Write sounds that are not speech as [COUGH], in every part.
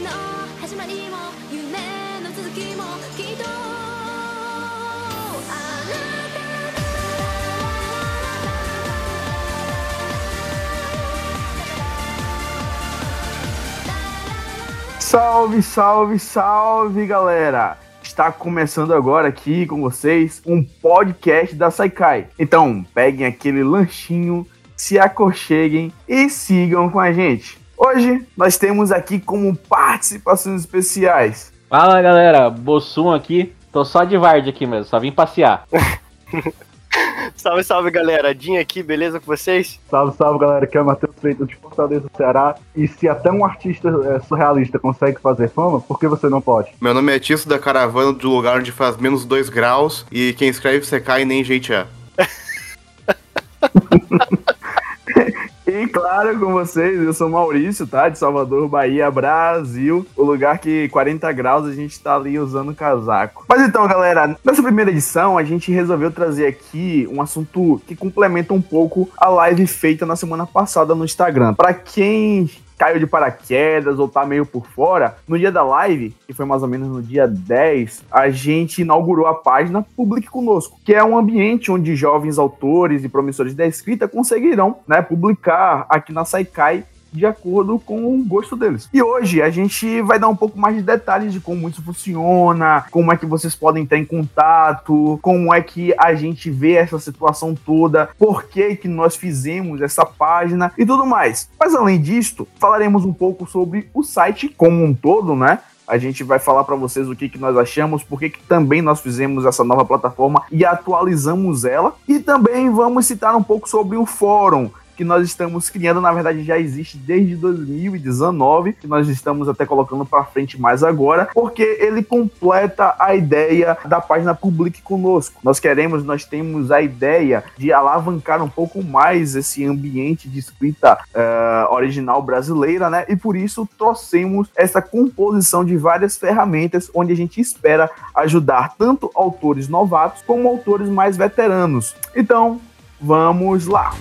の始まりも夢の続きもきっとあなたSalve, salve, salve, galera! Está começando agora aqui com vocês um podcast da Saikai. Então, peguem aquele lanchinho, se aconcheguem e sigam com a gente. Hoje nós temos aqui como participações especiais Fala galera, Bossum aqui. Tô só de Vard aqui mesmo, só vim passear. [LAUGHS] Salve, salve galera, Dinho aqui, beleza com vocês? Salve, salve galera, aqui é o Matheus Freitas de Fortaleza, Ceará. E se até um artista é, surrealista consegue fazer fama, por que você não pode? Meu nome é Tisso da Caravana do lugar onde faz menos 2 graus e quem escreve você cai nem gente é. [LAUGHS] E claro, com vocês, eu sou Maurício, tá? De Salvador, Bahia, Brasil. O lugar que 40 graus a gente tá ali usando casaco. Mas então, galera, nessa primeira edição a gente resolveu trazer aqui um assunto que complementa um pouco a live feita na semana passada no Instagram. Pra quem caiu de paraquedas ou tá meio por fora, no dia da live, que foi mais ou menos no dia 10, a gente inaugurou a página Publique Conosco, que é um ambiente onde jovens autores e promissores da escrita conseguirão né, publicar aqui na Saikai de acordo com o gosto deles. E hoje a gente vai dar um pouco mais de detalhes de como isso funciona, como é que vocês podem entrar em contato, como é que a gente vê essa situação toda, por que que nós fizemos essa página e tudo mais. Mas além disso, falaremos um pouco sobre o site como um todo, né? A gente vai falar para vocês o que, que nós achamos, por que também nós fizemos essa nova plataforma e atualizamos ela. E também vamos citar um pouco sobre o fórum, que nós estamos criando, na verdade já existe desde 2019, que nós estamos até colocando para frente mais agora, porque ele completa a ideia da página Publique Conosco. Nós queremos, nós temos a ideia de alavancar um pouco mais esse ambiente de escrita eh, original brasileira, né? E por isso trouxemos essa composição de várias ferramentas onde a gente espera ajudar tanto autores novatos como autores mais veteranos. Então, vamos lá!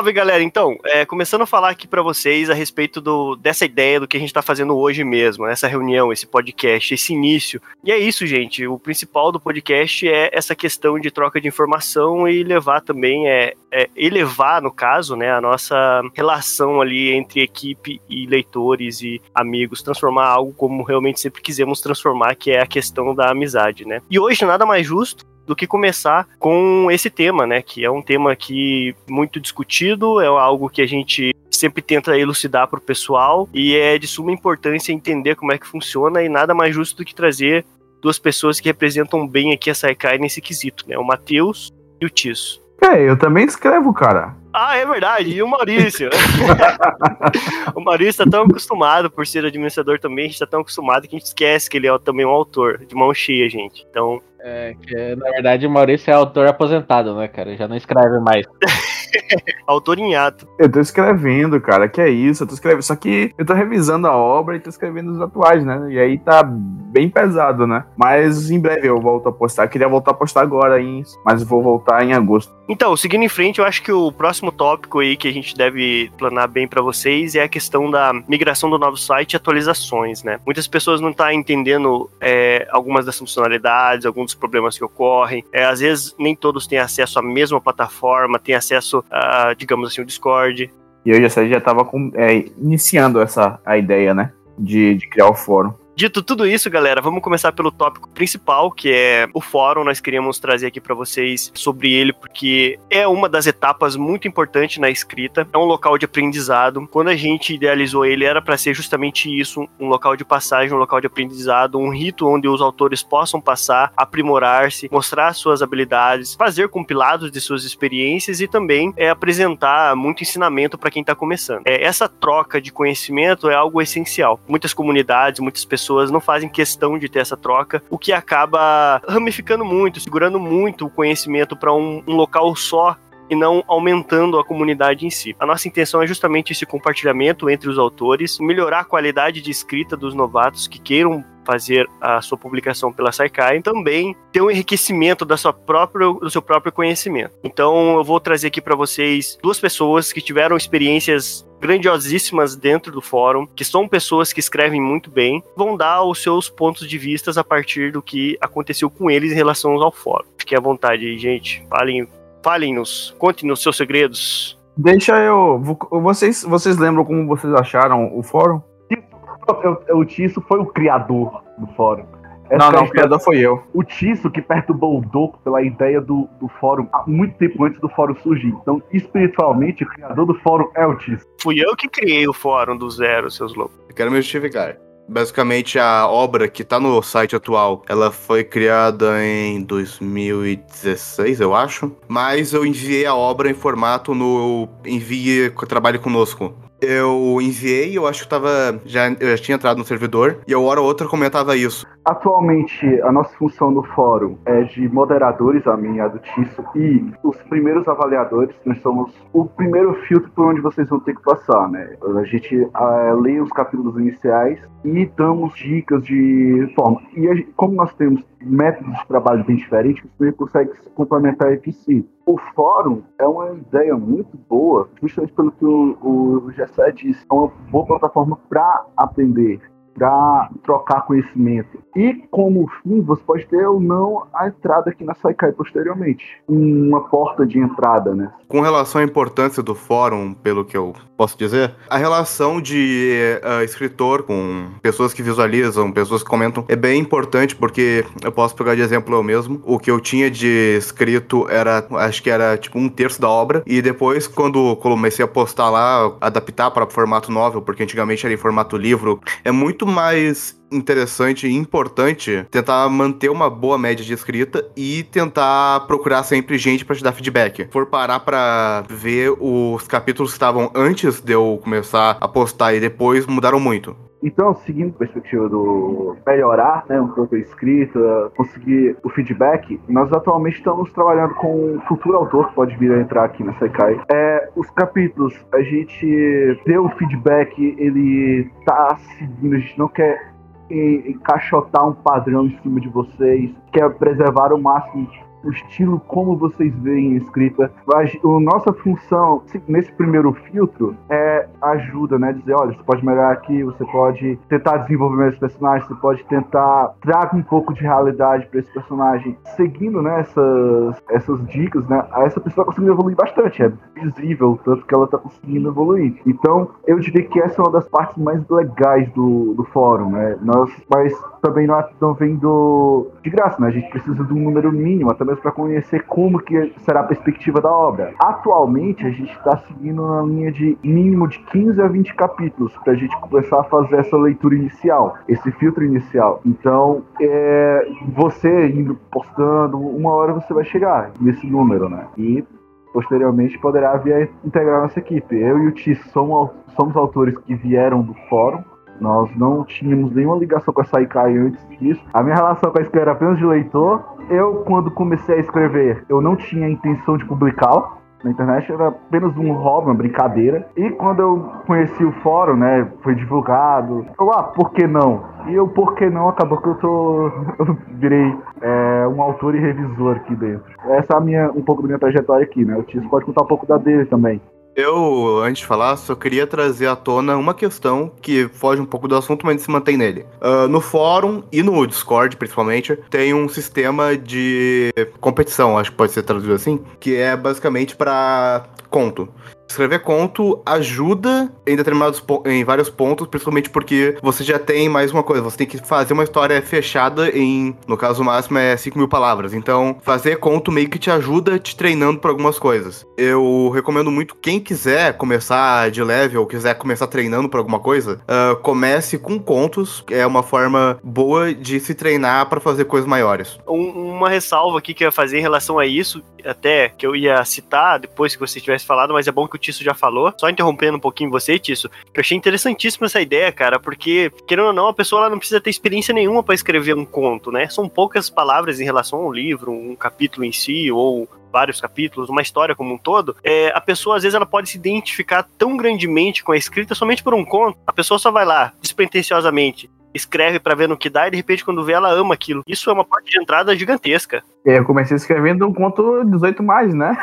Salve galera, então, é, começando a falar aqui pra vocês a respeito do, dessa ideia do que a gente tá fazendo hoje mesmo, essa reunião, esse podcast, esse início. E é isso, gente, o principal do podcast é essa questão de troca de informação e levar também, é, é elevar, no caso, né, a nossa relação ali entre equipe e leitores e amigos, transformar algo como realmente sempre quisemos transformar, que é a questão da amizade, né. E hoje nada mais justo do que começar com esse tema, né? Que é um tema que muito discutido, é algo que a gente sempre tenta elucidar para o pessoal e é de suma importância entender como é que funciona e nada mais justo do que trazer duas pessoas que representam bem aqui a Saikai nesse quesito, né? O Matheus e o Tisso. É, eu também escrevo, cara. Ah, é verdade. E o Maurício? [LAUGHS] [LAUGHS] o Maurício tá tão acostumado por ser administrador também, a gente tá tão acostumado que a gente esquece que ele é também um autor, de mão cheia, gente. Então, É, que, na verdade, o Maurício é autor aposentado, né, cara? Já não escreve mais. [LAUGHS] autor em ato. Eu tô escrevendo, cara, que é isso, eu tô escrevendo. Só que eu tô revisando a obra e tô escrevendo os atuais, né? E aí tá bem pesado, né? Mas em breve eu volto a postar. Eu queria voltar a postar agora, hein? mas vou voltar em agosto. Então, seguindo em frente, eu acho que o próximo tópico aí que a gente deve planar bem para vocês é a questão da migração do novo site e atualizações, né? Muitas pessoas não estão tá entendendo é, algumas das funcionalidades, alguns dos problemas que ocorrem. É, às vezes, nem todos têm acesso à mesma plataforma, têm acesso a, digamos assim, o Discord. E eu já, já tava com, é, iniciando essa a ideia, né? De, de criar o fórum. Dito tudo isso, galera, vamos começar pelo tópico principal, que é o fórum. Nós queríamos trazer aqui para vocês sobre ele, porque é uma das etapas muito importantes na escrita. É um local de aprendizado. Quando a gente idealizou ele, era para ser justamente isso: um local de passagem, um local de aprendizado, um rito onde os autores possam passar, aprimorar-se, mostrar suas habilidades, fazer compilados de suas experiências e também é, apresentar muito ensinamento para quem está começando. É, essa troca de conhecimento é algo essencial. Muitas comunidades, muitas pessoas pessoas não fazem questão de ter essa troca, o que acaba ramificando muito, segurando muito o conhecimento para um, um local só e não aumentando a comunidade em si. A nossa intenção é justamente esse compartilhamento entre os autores, melhorar a qualidade de escrita dos novatos que queiram fazer a sua publicação pela Saikai e também ter um enriquecimento da sua própria, do seu próprio conhecimento. Então eu vou trazer aqui para vocês duas pessoas que tiveram experiências grandiosíssimas dentro do fórum, que são pessoas que escrevem muito bem, vão dar os seus pontos de vistas a partir do que aconteceu com eles em relação ao fórum. Fiquem à vontade aí, gente. Falem, falem-nos, contem-nos seus segredos. Deixa eu. vo- Vocês, vocês lembram como vocês acharam o fórum? Eu- eu- O Tisso foi o criador do fórum. Essa não, é não, o história- criador foi eu. o Tisso que perturbou o Doco pela ideia do, do fórum há muito tempo antes do fórum surgir. Então, espiritualmente, o criador do fórum é o Tisso. Fui eu que criei o fórum do zero, seus loucos. Eu quero me justificar. Basicamente, a obra que tá no site atual, ela foi criada em 2016, eu acho. Mas eu enviei a obra em formato no Envie Trabalhe Conosco. Eu enviei, eu acho que tava. Já, eu já tinha entrado no servidor, e a hora ou outra comentava isso. Atualmente, a nossa função no fórum é de moderadores, a minha a do Tisso, e os primeiros avaliadores, nós somos o primeiro filtro por onde vocês vão ter que passar, né? A gente ah, lê os capítulos iniciais e damos dicas de forma. E a como nós temos métodos de trabalho bem diferentes, você consegue se complementar entre si. O fórum é uma ideia muito boa, justamente pelo que o, o Gessé disse, é uma boa plataforma para aprender para trocar conhecimento. E como fim, você pode ter ou não a entrada aqui na Saikai posteriormente. Uma porta de entrada, né? Com relação à importância do fórum, pelo que eu posso dizer, a relação de eh, escritor com pessoas que visualizam, pessoas que comentam, é bem importante porque eu posso pegar de exemplo eu mesmo. O que eu tinha de escrito era, acho que era tipo um terço da obra, e depois, quando comecei a postar lá, adaptar para formato novel, porque antigamente era em formato livro, é muito mais interessante e importante tentar manter uma boa média de escrita e tentar procurar sempre gente pra te dar feedback. For parar pra ver os capítulos que estavam antes de eu começar a postar e depois mudaram muito. Então, seguindo a perspectiva do melhorar né, um pouco a escrita, conseguir o feedback, nós atualmente estamos trabalhando com um futuro autor que pode vir a entrar aqui na Sekai. É, os capítulos, a gente deu o feedback, ele tá seguindo, a gente não quer en- encaixotar um padrão em cima de vocês, quer preservar o máximo o estilo como vocês veem escrita. A, a nossa função se- nesse primeiro filtro é ajuda, né? Dizer, olha, você pode melhorar aqui, você pode tentar desenvolver mais personagens, você pode tentar trazer um pouco de realidade para esse personagem. Seguindo né, essas, essas dicas, né? Essa pessoa tá conseguindo evoluir bastante. É visível tanto que ela tá conseguindo evoluir. Então, eu diria que essa é uma das partes mais legais do, do fórum, né? Nós, mas também não estão vendo de graça, né? A gente precisa de um número mínimo, até para conhecer como que será a perspectiva da obra. Atualmente, a gente está seguindo uma linha de mínimo de 15 a 20 capítulos para a gente começar a fazer essa leitura inicial, esse filtro inicial. Então, é, você indo postando, uma hora você vai chegar nesse número, né? E posteriormente poderá vir a integrar nossa equipe. Eu e o Ti somos, somos autores que vieram do fórum. Nós não tínhamos nenhuma ligação com a Saikai antes disso. A minha relação com a escrita era apenas de leitor. Eu, quando comecei a escrever, eu não tinha intenção de publicá-lo na internet, era apenas um hobby, uma brincadeira. E quando eu conheci o fórum, né, foi divulgado, eu, ah, por que não? E eu, por que não, acabou que eu tô. [LAUGHS] Eu virei é, um autor e revisor aqui dentro. Essa é a minha, um pouco da minha trajetória aqui, né? O Tiso pode contar um pouco da dele também. Eu, antes de falar, só queria trazer à tona uma questão que foge um pouco do assunto, mas se mantém nele. Ah, no fórum e no Discord, principalmente, tem um sistema de competição, acho que pode ser traduzido assim, que é basicamente para conto. Escrever conto ajuda em determinados em vários pontos, principalmente porque você já tem mais uma coisa, você tem que fazer uma história fechada em, no caso máximo é 5 mil palavras. Então, fazer conto meio que te ajuda te treinando para algumas coisas. Eu recomendo muito quem quiser começar de level, quiser começar treinando para alguma coisa, ah, comece com contos, é uma forma boa de se treinar para fazer coisas maiores. Um- uma ressalva aqui que eu ia fazer em relação a isso, até que eu ia citar depois que você tivesse falado, mas é bom que o Tisso já falou. Só interrompendo um pouquinho você, Tisso, eu achei interessantíssima essa ideia, cara, porque, querendo ou não, a pessoa ela não precisa ter experiência nenhuma para escrever um conto, né? São poucas palavras em relação ao livro, um capítulo em si, ou vários capítulos, uma história como um todo, é, a pessoa às vezes ela pode se identificar tão grandemente com a escrita somente por um conto. A pessoa só vai lá, despretensiosamente, escreve pra ver no que dá e de repente quando vê ela ama aquilo. Isso é uma porta de entrada gigantesca. E eu comecei escrevendo um conto 18 mais, né?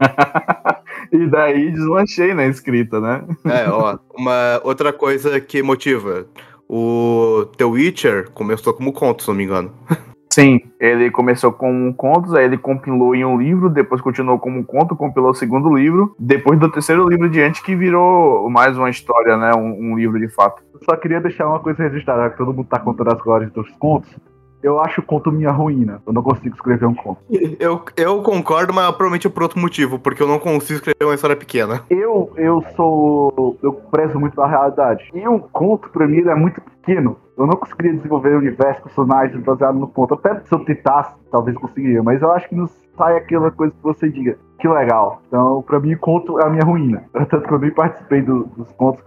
[LAUGHS] e daí deslanchei na escrita, né? É, ó, uma outra coisa que motiva. O The Witcher começou como conto, se não me engano. Sim, ele começou com contos, aí ele compilou em um livro, depois continuou como conto, compilou o segundo livro, depois do terceiro livro diante que virou mais uma história, né? Um, um livro de fato. Só queria deixar uma coisa registrada, que todo mundo tá contando as glórias dos contos. Eu acho o conto minha ruína. Eu não consigo escrever um conto. [LAUGHS] Eu, eu concordo, mas provavelmente é por outro motivo, porque eu não consigo escrever uma história pequena. Eu, eu sou. Eu prezo muito a realidade. E um conto, pra mim, ele é muito pequeno. Eu não conseguiria desenvolver o universo, personagens baseado no conto. Até se eu tentasse, talvez conseguiria. Mas eu acho que não sai aquela coisa que você diga, que legal. Então, pra mim, conto é a minha ruína. [LAUGHS] Tanto que eu nem participei do- dos contos.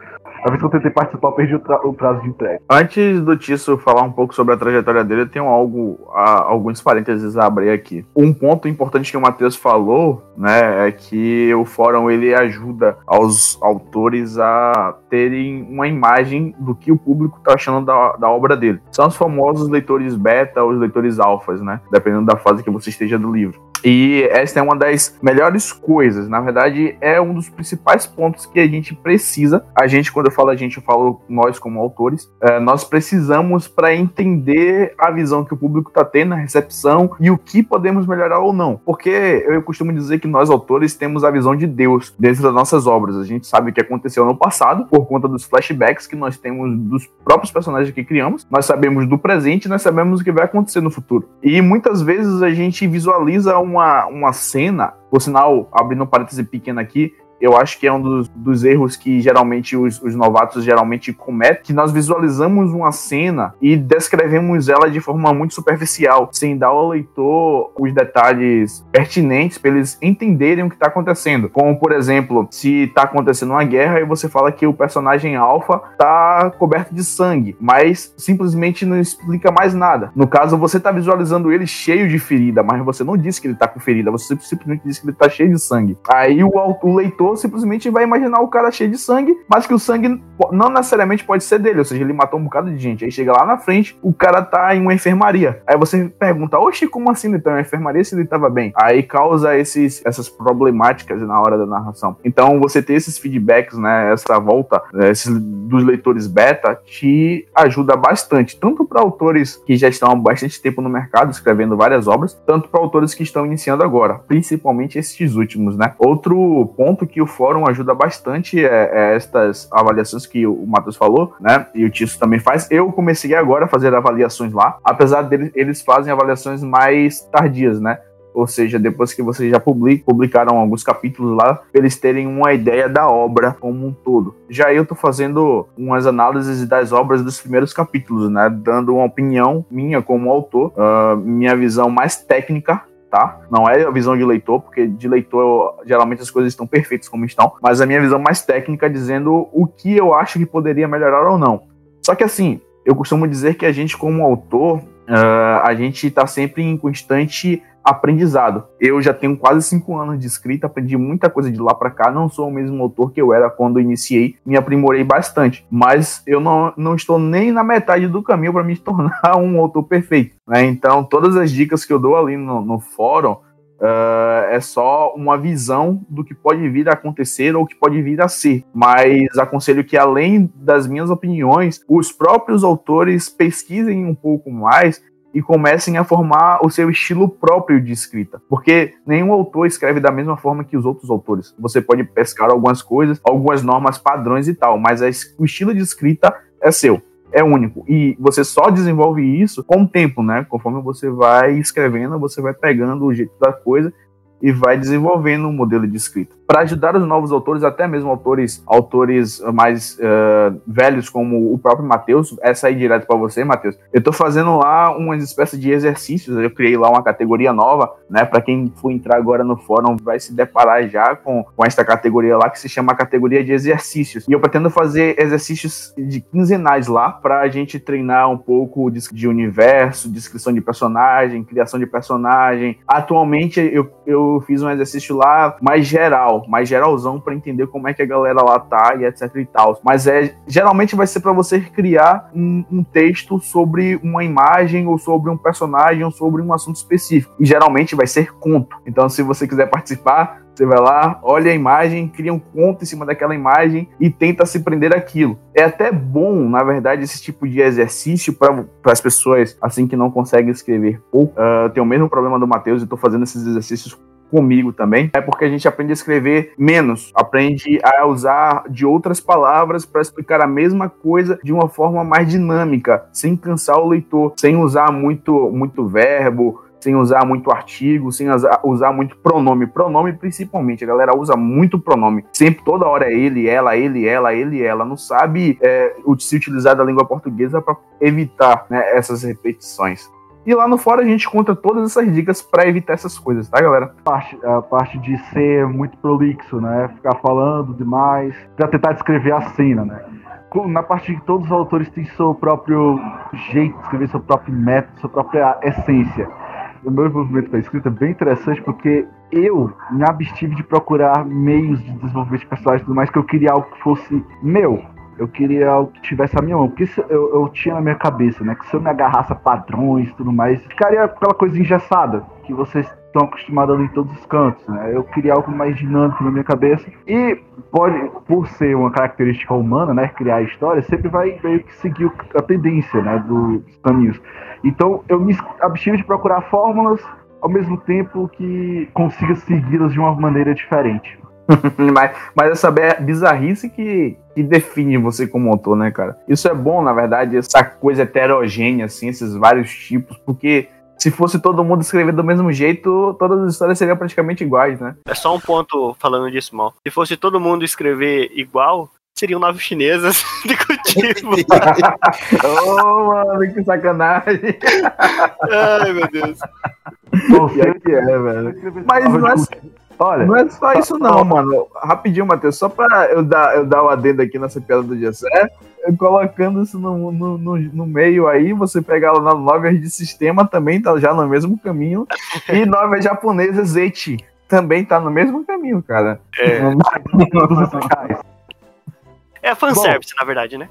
A vez que eu tentei participar, eu perdi o, o prazo de entrega. Antes do Tisso falar um pouco sobre a trajetória dele, eu tenho algo, a- alguns parênteses a abrir aqui. Um ponto importante que o Matheus falou, né, é que o fórum ele ajuda aos autores a terem uma imagem do que o público tá achando da, da obra dele. São os famosos leitores beta ou os leitores alfas, né, dependendo da fase que você esteja do livro. E essa é uma das melhores coisas. Na verdade, é um dos principais pontos que a gente precisa. A gente, quando eu falo a gente, eu falo nós como autores. é, nós precisamos para entender a visão que o público está tendo, a recepção e o que podemos melhorar ou não. Porque eu costumo dizer que nós, autores, temos a visão de Deus dentro das nossas obras. A gente sabe o que aconteceu no passado por conta dos flashbacks que nós temos dos próprios personagens que criamos. Nós sabemos do presente, nós sabemos o que vai acontecer no futuro. E muitas vezes a gente visualiza uma, uma cena, por sinal, abrindo um parêntese pequeno aqui, eu acho que é um dos, dos erros que geralmente os, os novatos geralmente cometem, que nós visualizamos uma cena e descrevemos ela de forma muito superficial, sem dar ao leitor os detalhes pertinentes para eles entenderem o que está acontecendo. Como, por exemplo, se está acontecendo uma guerra e você fala que o personagem alfa está coberto de sangue, mas simplesmente não explica mais nada. No caso, você está visualizando ele cheio de ferida, mas você não disse que ele está com ferida, você simplesmente disse que ele está cheio de sangue. Aí o, o leitor simplesmente vai imaginar o cara cheio de sangue, mas que o sangue não necessariamente pode ser dele, ou seja, ele matou um bocado de gente. Aí chega lá na frente, o cara tá em uma enfermaria. Aí você pergunta, oxe, como assim ele tá em uma enfermaria se ele tava bem? Aí causa esses, essas problemáticas na hora da narração. Então você ter esses feedbacks, né, essa volta né, esses, dos leitores beta, te ajuda bastante, tanto para autores que já estão há bastante tempo no mercado escrevendo várias obras, tanto para autores que estão iniciando agora, principalmente esses últimos, né? Outro ponto que o fórum ajuda bastante é, é estas avaliações que o Matheus falou, né? E o Tício também faz. Eu comecei agora a fazer avaliações lá, apesar deles eles fazem avaliações mais tardias, né? Ou seja, depois que vocês já public, publicaram alguns capítulos lá, eles terem uma ideia da obra como um todo. Já eu tô fazendo umas análises das obras dos primeiros capítulos, né? Dando uma opinião minha como autor, ah, minha visão mais técnica tá? Não é a visão de leitor, porque de leitor geralmente as coisas estão perfeitas como estão, mas a minha visão mais técnica dizendo o que eu acho que poderia melhorar ou não. Só que assim, eu costumo dizer que a gente como autor, ah, a gente está sempre em constante aprendizado. Eu já tenho quase cinco anos de escrita, aprendi muita coisa de lá para cá. Não sou o mesmo autor que eu era quando iniciei, me aprimorei bastante. Mas eu não, não estou nem na metade do caminho para me [LAUGHS] tornar um autor perfeito. Né? Então, todas as dicas que eu dou ali no, no fórum ah, é só uma visão do que pode vir a acontecer ou que pode vir a ser. Mas aconselho que, além das minhas opiniões, os próprios autores pesquisem um pouco mais e comecem a formar o seu estilo próprio de escrita. Porque nenhum autor escreve da mesma forma que os outros autores. Você pode pescar algumas coisas, algumas normas padrões e tal, mas o estilo de escrita é seu. É único. E você só desenvolve isso com o tempo, né? Conforme você vai escrevendo, você vai pegando o jeito da coisa e vai desenvolvendo um modelo de escrita. Para ajudar os novos autores, até mesmo autores autores mais eh, velhos, como o próprio Matheus, essa aí direto para você, Matheus. Eu estou fazendo lá umas espécies de exercícios, eu criei lá uma categoria nova, né? Para quem for entrar agora no fórum, vai se deparar já com, com esta categoria lá, que se chama categoria de exercícios. E eu pretendo fazer exercícios de quinzenais lá, para a gente treinar um pouco de, de universo, descrição de personagem, criação de personagem. Atualmente eu, eu fiz um exercício lá mais geral, geral, mais geralzão pra entender como é que a galera lá tá e etc e tal. Mas é geralmente vai ser pra você criar um, um texto sobre uma imagem ou sobre um personagem ou sobre um assunto específico. E geralmente vai ser conto. Então, se você quiser participar, você vai lá, olha a imagem, cria um conto em cima daquela imagem e tenta se prender aquilo. É até bom, na verdade, esse tipo de exercício para as pessoas assim que não conseguem escrever pouco. Uh, tem o mesmo problema do Matheus e estou fazendo esses exercícios comigo também, é porque a gente aprende a escrever menos, aprende a usar de outras palavras para explicar a mesma coisa de uma forma mais dinâmica, sem cansar o leitor, sem usar muito, muito verbo, sem usar muito artigo, sem usar muito pronome. Pronome, principalmente, a galera usa muito pronome. Sempre, toda hora é ele, ela, ele, ela, ele, ela. Não sabe é, se utilizar da língua portuguesa para evitar né, essas repetições. E lá no fora a gente conta todas essas dicas para evitar essas coisas, tá, galera? A parte, a parte de ser muito prolixo, né? Ficar falando demais, para tentar descrever a cena, né? Na parte de todos os autores têm seu próprio jeito de escrever, seu próprio método, sua própria essência o meu envolvimento com a escrita é bem interessante porque eu me abstive de procurar meios de desenvolvimento de personagens e tudo mais, que eu queria algo que fosse meu. Eu queria algo que tivesse a minha mão. Porque eu, eu tinha na minha cabeça, né? Que se eu me agarrasse a padrões e tudo mais, ficaria aquela coisa engessada que vocês estão acostumados ali em todos os cantos, né? Eu queria algo mais dinâmico na minha cabeça. E pode, por ser uma característica humana, né? Criar história, sempre vai meio que seguir a tendência, né? Dos caminhos. Então eu me abstive de procurar fórmulas ao mesmo tempo que consiga segui-las de uma maneira diferente. [LAUGHS] mas, mas essa bizarrice que, que define você como autor, né, cara? Isso é bom, na verdade, essa coisa heterogênea, assim, esses vários tipos, porque se fosse todo mundo escrever do mesmo jeito, todas as histórias seriam praticamente iguais, né? É só um ponto falando disso, mal. Se fosse todo mundo escrever igual, seriam naves chinesas [LAUGHS] de cultivo. [LAUGHS] oh, mano, que sacanagem. Ai, meu Deus. Pior que é, velho. Mas não é, Olha, não é só isso não, mano. Rapidinho, Matheus, só pra eu dar, eu dar o adendo aqui nessa piada do Gessé, colocando isso no, no, no, no, meio aí, você pega lá na novel de sistema, também tá já no mesmo caminho, e novel japonesa Zeti também tá no mesmo caminho, cara. É. [LAUGHS] É fanservice, Bom, na verdade, né?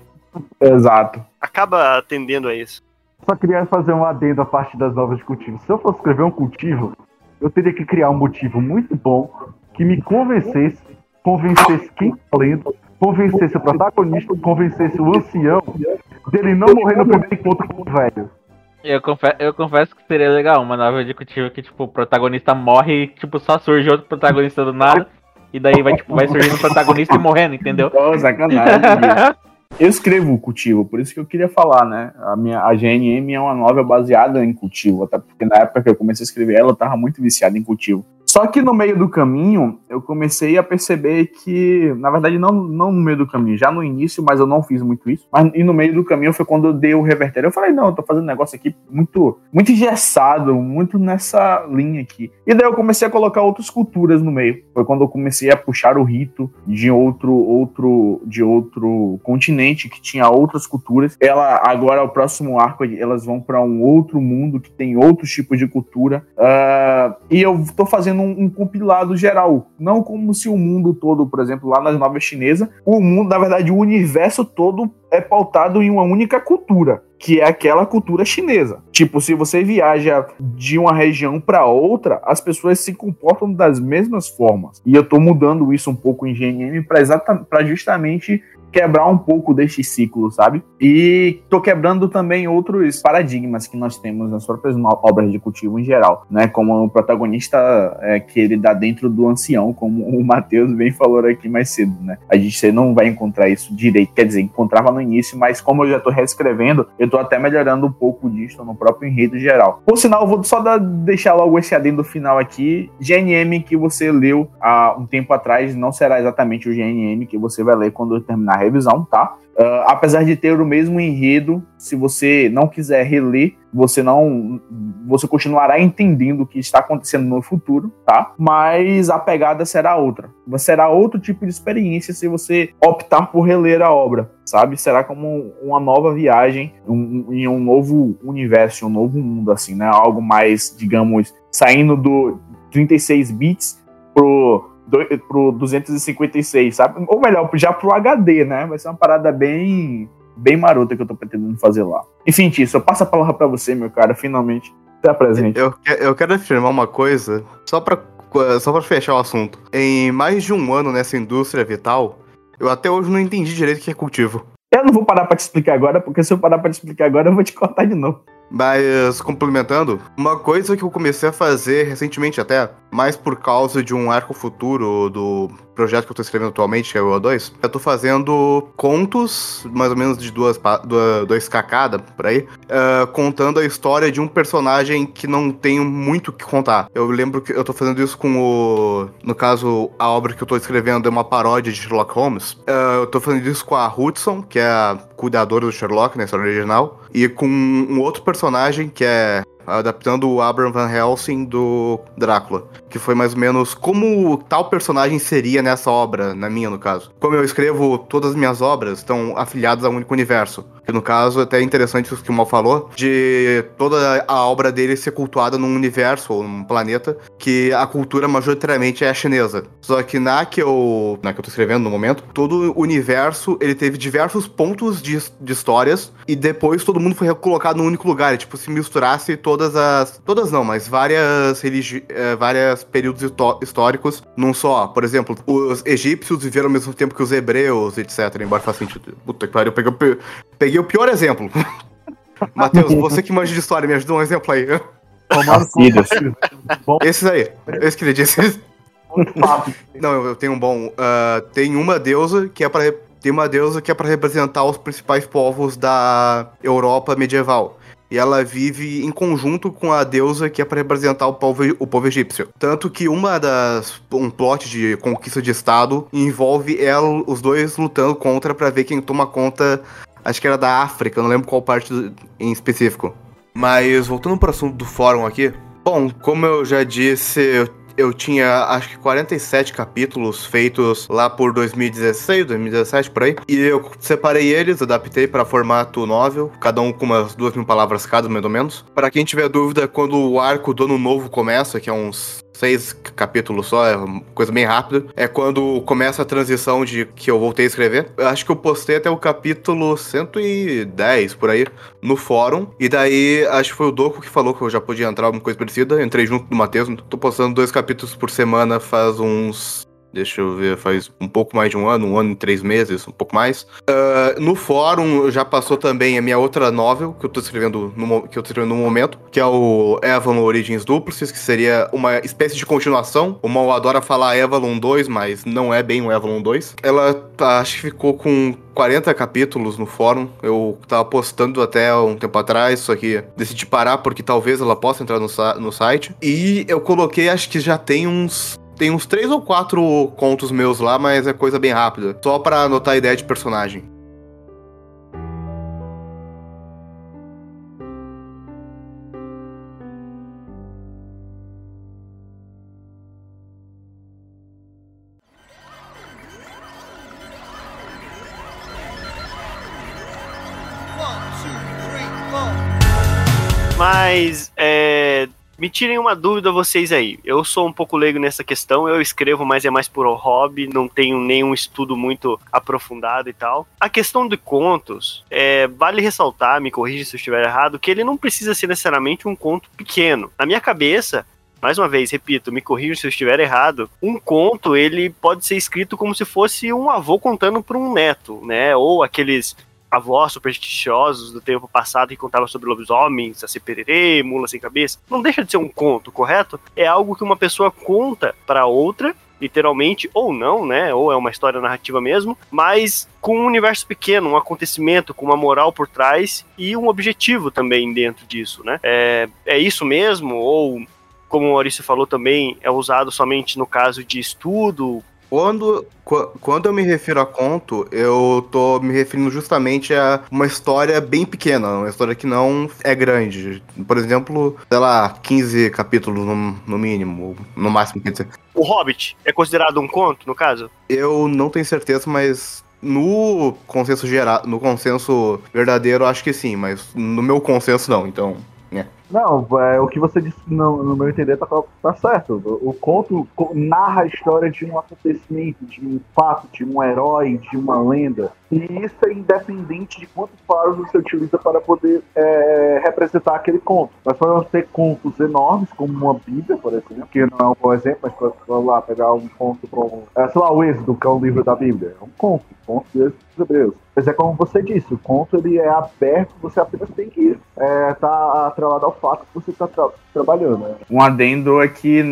Exato. Acaba atendendo a isso. Só queria fazer um adendo a parte das novas de cultivo. Se eu fosse escrever um cultivo, eu teria que criar um motivo muito bom que me convencesse, convencesse quem tá lendo, convencesse o protagonista, convencesse o ancião dele não morrer no primeiro encontro com o velho. Eu confesso, eu confesso que seria legal uma novela de cultivo que, tipo, o protagonista morre e, tipo, só surge outro protagonista do nada. E daí vai, tipo, vai surgindo o protagonista e morrendo, entendeu? Oh, sacanagem. [LAUGHS] eu escrevo cultivo, por isso que eu queria falar, né? A, minha, a GNM é uma novela baseada em cultivo, até porque na época que eu comecei a escrever ela, eu tava muito viciado em cultivo. Só que no meio do caminho, eu comecei a perceber que, na verdade, não, não no meio do caminho, já no início, mas eu não fiz muito isso. Mas e no meio do caminho foi quando eu dei o reverter. Eu falei, não, eu tô fazendo um negócio aqui muito, muito engessado, muito nessa linha aqui. E daí eu comecei a colocar outras culturas no meio. Foi quando eu comecei a puxar o rito de outro, outro, de outro continente que tinha outras culturas. Ela agora o próximo arco elas vão para um outro mundo que tem outros tipos de cultura. Uh, e eu tô fazendo um, um, compilado geral. Não como se o mundo todo, por exemplo, lá nas novas chinesas, o mundo, na verdade, o universo todo é pautado em uma única cultura, que é aquela cultura chinesa. Tipo, se você viaja de uma região para outra, as pessoas se comportam das mesmas formas. E eu tô mudando isso um pouco em GNM para justamente quebrar um pouco deste ciclo, sabe? E tô quebrando também outros paradigmas que nós temos nas próprias obras de cultivo em geral, né? Como o protagonista é, que ele dá dentro do ancião, como o Matheus bem falou aqui mais cedo, né? A gente não vai encontrar isso direito, quer dizer, encontrava no início, mas como eu já tô reescrevendo, eu tô até melhorando um pouco disso no próprio enredo geral. Por sinal, eu vou só dar, deixar logo esse adendo final aqui. GNM que você leu há um tempo atrás não será exatamente o GNM que você vai ler quando eu terminar revisão, tá? Uh, apesar de ter o mesmo enredo, se você não quiser reler, você não, você continuará entendendo o que está acontecendo no futuro, tá? Mas a pegada será outra. Será outro tipo de experiência se você optar por reler a obra, sabe? Será como uma nova viagem um, em um novo universo, um novo mundo, assim, né? Algo mais, digamos, saindo do 36 bits pro do- pro 256, sabe? Ou melhor, já pro HD, né? Vai ser uma parada bem, bem marota que eu tô pretendendo fazer lá. Enfim, Tício, eu passo a palavra pra você, meu cara, finalmente. Se apresente. Eu, eu quero afirmar uma coisa, só pra, só pra fechar o assunto. Em mais de um ano nessa indústria vital, eu até hoje não entendi direito o que é cultivo. Eu não vou parar pra te explicar agora, porque se eu parar pra te explicar agora, eu vou te cortar de novo. Mas, complementando, uma coisa que eu comecei a fazer recentemente até, mais por causa de um arco futuro do projeto que eu tô escrevendo atualmente, que é o O2, eu tô fazendo contos, mais ou menos de duas, duas, dois cada, por aí, ah, contando a história de um personagem que não tenho muito o que contar. Eu lembro que eu tô fazendo isso com o... No caso, a obra que eu tô escrevendo é uma paródia de Sherlock Holmes. Ah, eu tô fazendo isso com a Hudson, que é a cuidadora do Sherlock na história original, e com um outro personagem que é adaptando o Abraham Van Helsing do Drácula, que foi mais ou menos como tal personagem seria nessa obra, na minha no caso. Como eu escrevo todas as minhas obras estão afiliadas a um único universo, que no caso é até interessante o que o Mal falou, de toda a obra dele ser cultuada num universo ou num planeta que a cultura majoritariamente é chinesa. Só que na que eu, na que eu tô escrevendo no momento, todo o universo ele teve diversos pontos de, de histórias e depois todo mundo foi colocado num único lugar, é tipo se misturasse todas as, todas não, mas várias religi eh, várias períodos histó- históricos num só. Por exemplo, os egípcios viveram ao mesmo tempo que os hebreus, etc. Embora faça sentido. Puta que pariu, eu peguei, peguei o pior exemplo. [LAUGHS] Matheus, você que manja de história, me ajuda um exemplo aí. Nascidos. Esses aí. Esse que ele disse. Papo. Não, eu, tenho um bom. ah, tem uma deusa que é para tem uma deusa que é para representar os principais povos da Europa medieval. E ela vive em conjunto com a deusa que é para representar o povo, o povo egípcio. Tanto que uma das um plot de conquista de estado envolve ela, os dois lutando contra para ver quem toma conta. Acho que era da África, não lembro qual parte do- em específico. Mas voltando para o assunto do fórum aqui. Bom, como eu já disse, eu, eu tinha acho que 47 capítulos feitos lá por 2016, 2017, por aí. E eu separei eles, adaptei para formato novel, cada um com umas duas mil palavras cada, mais ou menos. Para quem tiver dúvida, quando o arco do ano novo começa, que é uns seis capítulos só, é uma coisa bem rápida. É quando começa a transição de que eu voltei a escrever. Eu acho que eu postei até o capítulo 110 por aí no fórum. E daí, acho que foi o Doco que falou que eu já podia entrar, alguma coisa parecida. Entrei junto do Matheus. Tô postando dois capítulos por semana faz uns. Deixa eu ver, faz um pouco mais de um ano, um ano e três meses, um pouco mais. Ah, no fórum já passou também a minha outra novel, que eu tô escrevendo no, que eu tô escrevendo no momento, que é o Avalon Origins Duplices, que seria uma espécie de continuação. O Mal adora falar Avalon 2, mas não é bem o Avalon 2. Ela tá, acho que ficou com 40 capítulos no fórum. Eu tava postando até um tempo atrás, só que decidi parar porque talvez ela possa entrar no, no site. E eu coloquei, acho que já tem uns. Tem uns três ou quatro contos meus lá, mas é coisa bem rápida. Só pra anotar a ideia de personagem. Mas, é, me tirem uma dúvida vocês aí. Eu sou um pouco leigo nessa questão, eu escrevo, mas é mais por hobby, não tenho nenhum estudo muito aprofundado e tal. A questão de contos, é, vale ressaltar, me corrija se eu estiver errado, que ele não precisa ser necessariamente um conto pequeno. Na minha cabeça, mais uma vez, repito, me corrija se eu estiver errado. Um conto, ele pode ser escrito como se fosse um avô contando para um neto, né? Ou aqueles avós supersticiosos do tempo passado que contavam sobre lobisomens, a pererê, mula sem cabeça. Não deixa de ser um conto, correto? É algo que uma pessoa conta para outra literalmente, ou não, né? Ou é uma história narrativa mesmo, mas com um universo pequeno, um acontecimento, com uma moral por trás e um objetivo também dentro disso, né? É, é isso mesmo? Ou, como o Maurício falou também, é usado somente no caso de estudo? Quando, qu- quando eu me refiro a conto, eu tô me referindo justamente a uma história bem pequena, uma história que não é grande. Por exemplo, sei lá, 15 capítulos no, no mínimo, no máximo, quer dizer. O Hobbit é considerado um conto, no caso? Eu não tenho certeza, mas no consenso geral, no consenso verdadeiro, acho que sim, mas no meu consenso não, então. Não, é, o que você disse no, no meu entender tá, tá certo. O, o conto co- narra a história de um acontecimento, de um fato, de um herói, de uma lenda. E isso é independente de quantos paros você utiliza para poder é, representar aquele conto. Nós podemos ter contos enormes, como uma Bíblia, por exemplo, que não é um bom exemplo, mas vamos lá, pegar um conto como, é, sei lá, o Êxodo, que é um livro da Bíblia. É um conto, um conto dos hebreus. Mas é como você disse, o conto ele é aberto, você apenas tem que é, tá atrelado ao fato que você está trabalhando. Né? Um adendo é que eu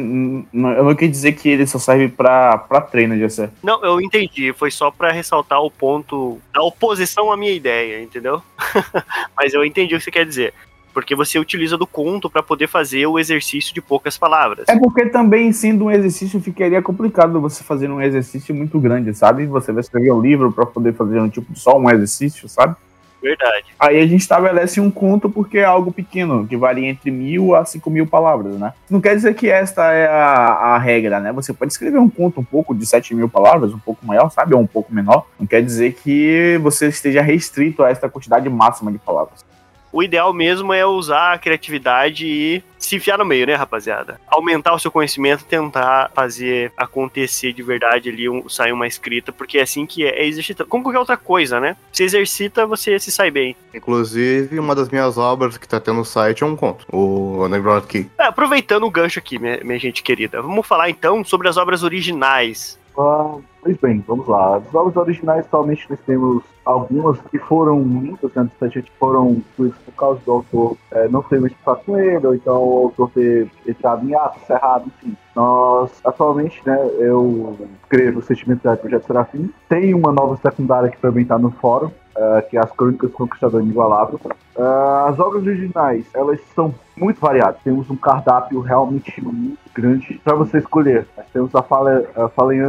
não quis dizer que ele só serve pra, pra treino, GC. Não, eu entendi. Foi só pra ressaltar o ponto da oposição à minha ideia, entendeu? [LAUGHS] Mas eu entendi o que você quer dizer. Porque você utiliza do conto pra poder fazer o exercício de poucas palavras. É porque também, sendo um exercício, ficaria complicado você fazer um exercício muito grande, sabe? Você vai escrever um livro pra poder fazer um tipo só um exercício, sabe? Verdade. Aí a gente estabelece um conto porque é algo pequeno, que varia entre mil a cinco mil palavras, né? Não quer dizer que esta é a, a regra, né? Você pode escrever um conto um pouco de sete mil palavras, um pouco maior, sabe? Ou um pouco menor. Não quer dizer que você esteja restrito a esta quantidade máxima de palavras. O ideal mesmo é usar a criatividade e se enfiar no meio, né, rapaziada? Aumentar o seu conhecimento, tentar fazer acontecer de verdade ali, um, sair uma escrita, porque é assim que é, é. Como qualquer outra coisa, né? Se exercita, você se sai bem. Inclusive, uma das minhas obras que tá tendo no site é um conto. O Underground Key. É, aproveitando o gancho aqui, minha, minha gente querida, vamos falar então sobre as obras originais. Ah, pois bem, vamos lá. As obras originais, atualmente, nós temos algumas que foram muitas, né, gente foram por causa do autor eh, não ter mais espaço com ele, ou então o autor ter entrado em ato, cerrado, enfim. Nós, atualmente, né, eu escrevo Sentimento do Projeto Serafim. Tem uma nova secundária que também está no fórum, eh, que é As Crônicas do Conquistador Inigualável. Ah, as obras originais, elas são muito variadas. Temos um cardápio realmente muito grande para você escolher. Nós temos a Fala, a Fala em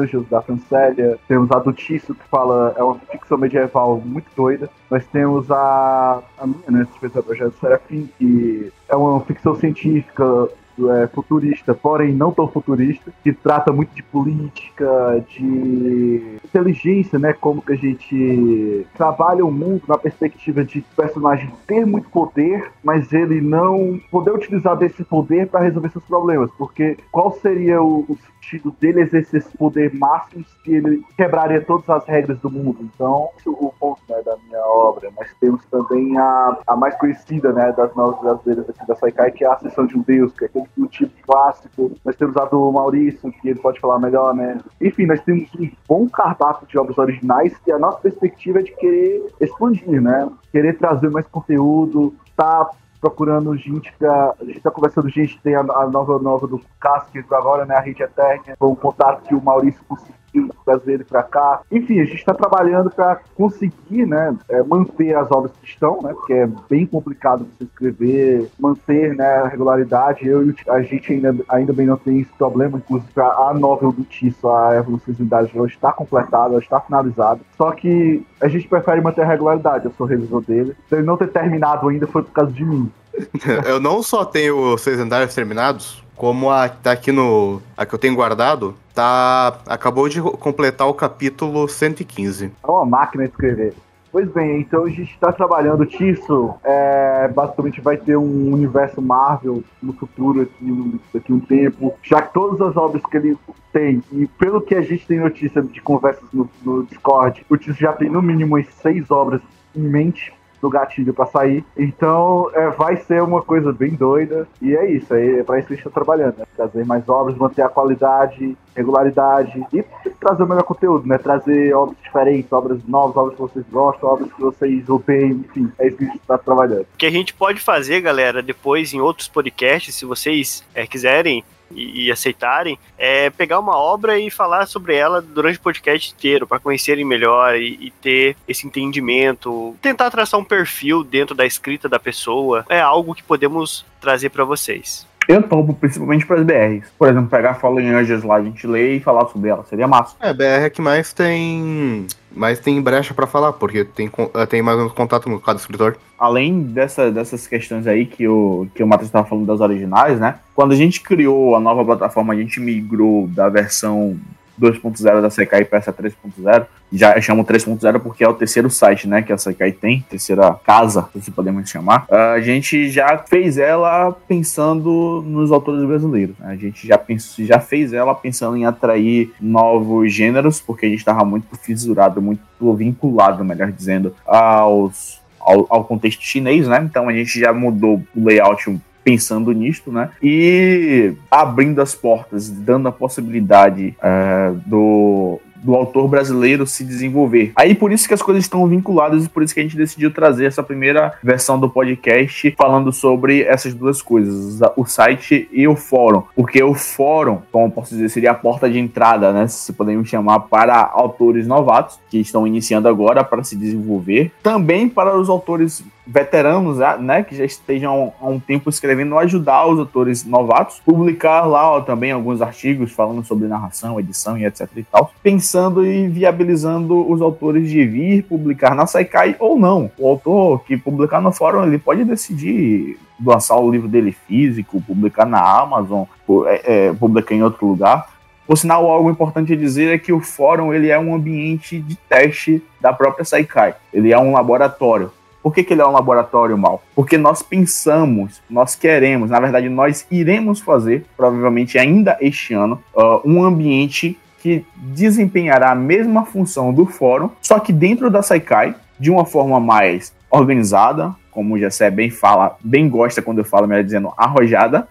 Francélia. Temos a do que fala... É uma ficção medieval muito doida. Nós temos a, a minha, né? O projeto Serafim, que é uma ficção científica é, futurista, porém não tão futurista, que trata muito de política, de inteligência, né? Como que a gente trabalha o mundo na perspectiva de personagem ter muito poder, mas ele não poder utilizar desse poder para resolver seus problemas, porque qual seria o sentido dele exercer esse poder máximo se ele quebraria todas as regras do mundo? Então, esse é o ponto né, da minha obra. Nós temos também a, a mais conhecida, né, das novas brasileiras aqui da Saikai, que é a Ascensão de um Deus, que é aquele tipo clássico. Nós temos a do Maurício, que ele pode falar melhor, né? Enfim, nós temos um bom cardápio de obras originais e a nossa perspectiva é de querer expandir, né? Querer trazer mais conteúdo, tá procurando gente pra. A gente tá conversando gente, tem a, a nova nova do Casque agora, né? A Rede Eterna. Foi um contato que o Maurício conseguiu trazer ele pra cá. Enfim, a gente tá trabalhando para conseguir, né? é, manter as obras que estão, né? Porque é bem complicado você escrever, manter né, a regularidade. Eu e a gente ainda, ainda bem não tem esse problema, inclusive a, novel do Tisso, a Evolução Cidade, já está completada, já está finalizada. Só que a gente prefere manter a regularidade. Eu sou revisor dele. Se ele não ter terminado ainda foi por causa de mim. [LAUGHS] Eu não só tenho os seis andares terminados, como a que tá aqui no. A que eu tenho guardado, tá. Acabou de completar o capítulo 115. É uma máquina de escrever. Pois bem, então a gente está trabalhando Tisso. É, basicamente vai ter um universo Marvel no futuro, aqui, um- daqui um tempo. Já que todas as obras que ele tem, e pelo que a gente tem notícia de conversas no, no Discord, o Tisso já tem no mínimo umas seis obras em mente do gatilho para sair. Então é, vai ser uma coisa bem doida. E é isso, é, é para isso que a gente está trabalhando, né? Trazer mais obras, manter a qualidade, regularidade e trazer o melhor conteúdo, né? Trazer obras diferentes, obras novas, obras que vocês gostam, obras que vocês odeiam, enfim, é isso que a gente está trabalhando. O que a gente pode fazer, galera, depois em outros podcasts, se vocês é, quiserem e, e aceitarem, é pegar uma obra e falar sobre ela durante o podcast inteiro, para conhecerem melhor e, e ter esse entendimento, tentar traçar um perfil dentro da escrita da pessoa, é algo que podemos trazer para vocês. Eu topo principalmente para as BRs. Por exemplo, pegar Fallen Angels lá, a gente lê e falar sobre ela. Seria massa. É, BR é que mais tem. Mais tem brecha pra falar, porque tem, eh, tem mais um contato com cada escritor. Além dessa, dessas questões aí que o, que o Matheus estava falando das originais, né? Quando a gente criou a nova plataforma, a gente migrou da versão 2.0 da Sekai para essa 3.0. Já chamo 3.0 porque é o terceiro site, né, que a Sekai tem, terceira casa, se podemos chamar. A gente já fez ela pensando nos autores brasileiros. né? A gente já, pensou, já fez ela pensando em atrair novos gêneros, porque a gente estava muito fissurado, muito vinculado, melhor dizendo, aos ao, ao contexto chinês, né? Então a gente já mudou o layout pensando nisto, né? E abrindo as portas, dando a possibilidade é, do do autor brasileiro se desenvolver. Aí por isso que as coisas estão vinculadas e por isso que a gente decidiu trazer essa primeira versão do podcast falando sobre essas duas coisas, o site e o fórum. Porque o fórum, como posso dizer, seria a porta de entrada, né? Se podemos chamar para autores novatos que estão iniciando agora para se desenvolver. Também para os autores veteranos, né, que já estejam há um tempo escrevendo, ajudar os autores novatos, publicar lá ó, também alguns artigos falando sobre narração, edição e etc e tal, pensando e viabilizando os autores de vir publicar na Saikai ou não. O autor que publicar no fórum, ele pode decidir lançar o livro dele físico, publicar na Amazon, é, é, publicar em outro lugar. Por sinal, algo importante dizer é que o fórum ele é um ambiente de teste da própria Saikai. Ele é um laboratório. Por que, que ele é um laboratório mal? Porque nós pensamos, nós queremos, na verdade, nós iremos fazer, provavelmente ainda este ano, uh, um ambiente que desempenhará a mesma função do fórum, só que dentro da Saikai, de uma forma mais organizada, como o Jessé bem fala, bem gosta quando eu falo, melhor dizendo, arrojada,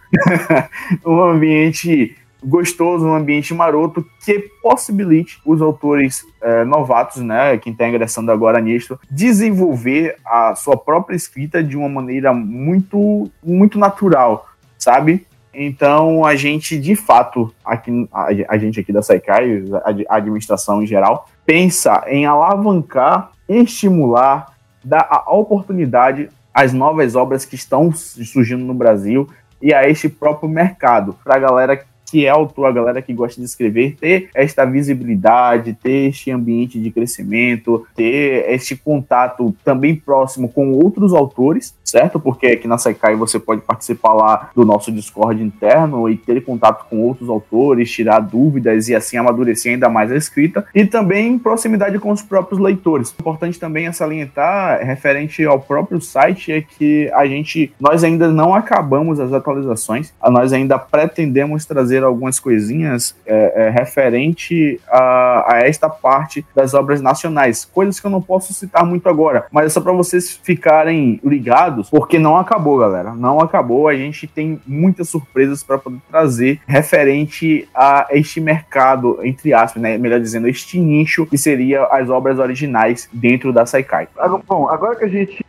[LAUGHS] um ambiente gostoso, um ambiente maroto que possibilite os autores é, novatos, né, quem está ingressando agora nisso, desenvolver a sua própria escrita de uma maneira muito, muito natural, sabe? Então a gente, de fato, aqui, a, gente aqui da Saikai, a, a administração em geral, pensa em alavancar, estimular, dar a oportunidade às novas obras que estão surgindo no Brasil e a este próprio mercado, para a galera que é autor, a galera que gosta de escrever, ter esta visibilidade, ter este ambiente de crescimento, ter este contato também próximo com outros autores, certo? Porque aqui na Sekai você pode participar lá do nosso Discord interno e ter contato com outros autores, tirar dúvidas e assim amadurecer ainda mais a escrita, e também proximidade com os próprios leitores. Importante também é salientar, referente ao próprio site, é que a gente, nós ainda não acabamos as atualizações, nós ainda pretendemos trazer algumas coisinhas é, é, referente a, a, esta parte das obras nacionais, coisas que eu não posso citar muito agora, mas é só para vocês ficarem ligados, porque não acabou, galera, não acabou. A gente tem muitas surpresas para poder trazer referente a este mercado, entre aspas, né, melhor dizendo, este nicho que seria as obras originais dentro da Saikai. Bom, agora que a gente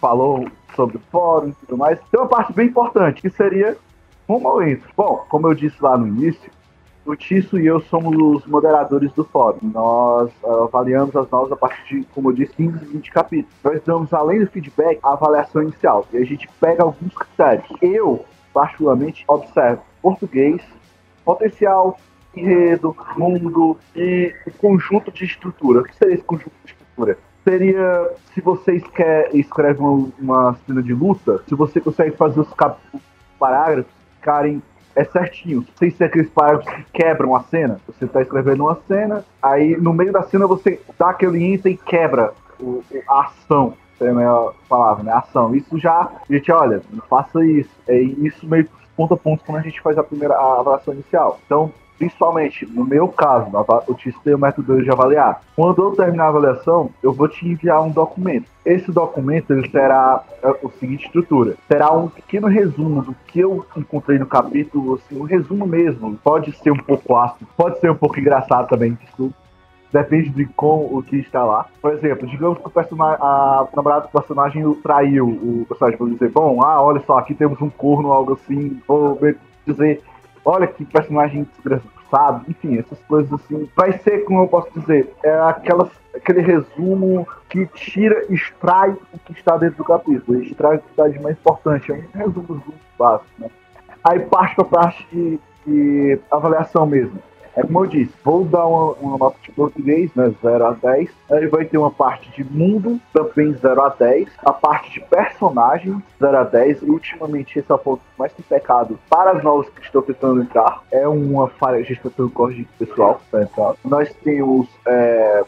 falou sobre fórum e tudo mais, tem uma parte bem importante, que seria eu entro? Bom, como eu disse lá no início, o Tisso e eu somos os moderadores do fórum. Nós uh, avaliamos as novas a partir de, como eu disse, 15 e 20 capítulos. Nós damos, além do feedback, a avaliação inicial. E a gente pega alguns critérios. Eu, particularmente, observo português, potencial, enredo, mundo e o conjunto de estrutura. O que seria esse conjunto de estrutura? Seria se você quer, escreve uma, uma cena de luta, se você consegue fazer os, cap os parágrafos ficarem é certinho, sem ser aqueles parágrafos que quebram a cena. Você está escrevendo uma cena, aí no meio da cena você dá aquele enter e quebra o, a ação. É a melhor palavra, né? Ação. Isso já, gente, olha, não faça isso. É isso meio ponto a ponto quando a gente faz a primeira a avaliação inicial. Então, principalmente no meu caso, eu te o método de avaliar. Quando eu terminar a avaliação, eu vou te enviar um documento. Esse documento ele terá a é, seguinte estrutura: terá um pequeno resumo do que eu encontrei no capítulo, assim, um resumo mesmo. Pode ser um pouco ácido, pode ser um pouco engraçado também, desculpa. Depende de como o que está lá. Por exemplo, digamos que o personagem, a namorada do personagem traiu o personagem, por dizer, bom, ah, olha só, aqui temos um corno, algo assim, vou dizer olha que personagem desgraçado, enfim, essas coisas assim. Vai ser, como eu posso dizer, é aquelas, aquele resumo que tira, extrai o que está dentro do capítulo, extrai o que está de mais importante, é um resumo básico, né? Aí parte para a parte de, de avaliação mesmo. É como eu disse, vou dar uma, uma nota de português, né? 0 a 10. Aí vai ter uma parte de mundo, também 0 a 10. A parte de personagens, 0 a 10. E ultimamente esse é o ponto mais tem pecado para novos que estão tentando entrar. É uma falha, a gente está corte pessoal para entrar. Nós temos é,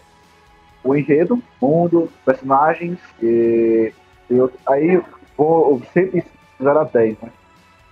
o enredo, mundo, personagens, e, e aí vou sempre 0 a 10, né?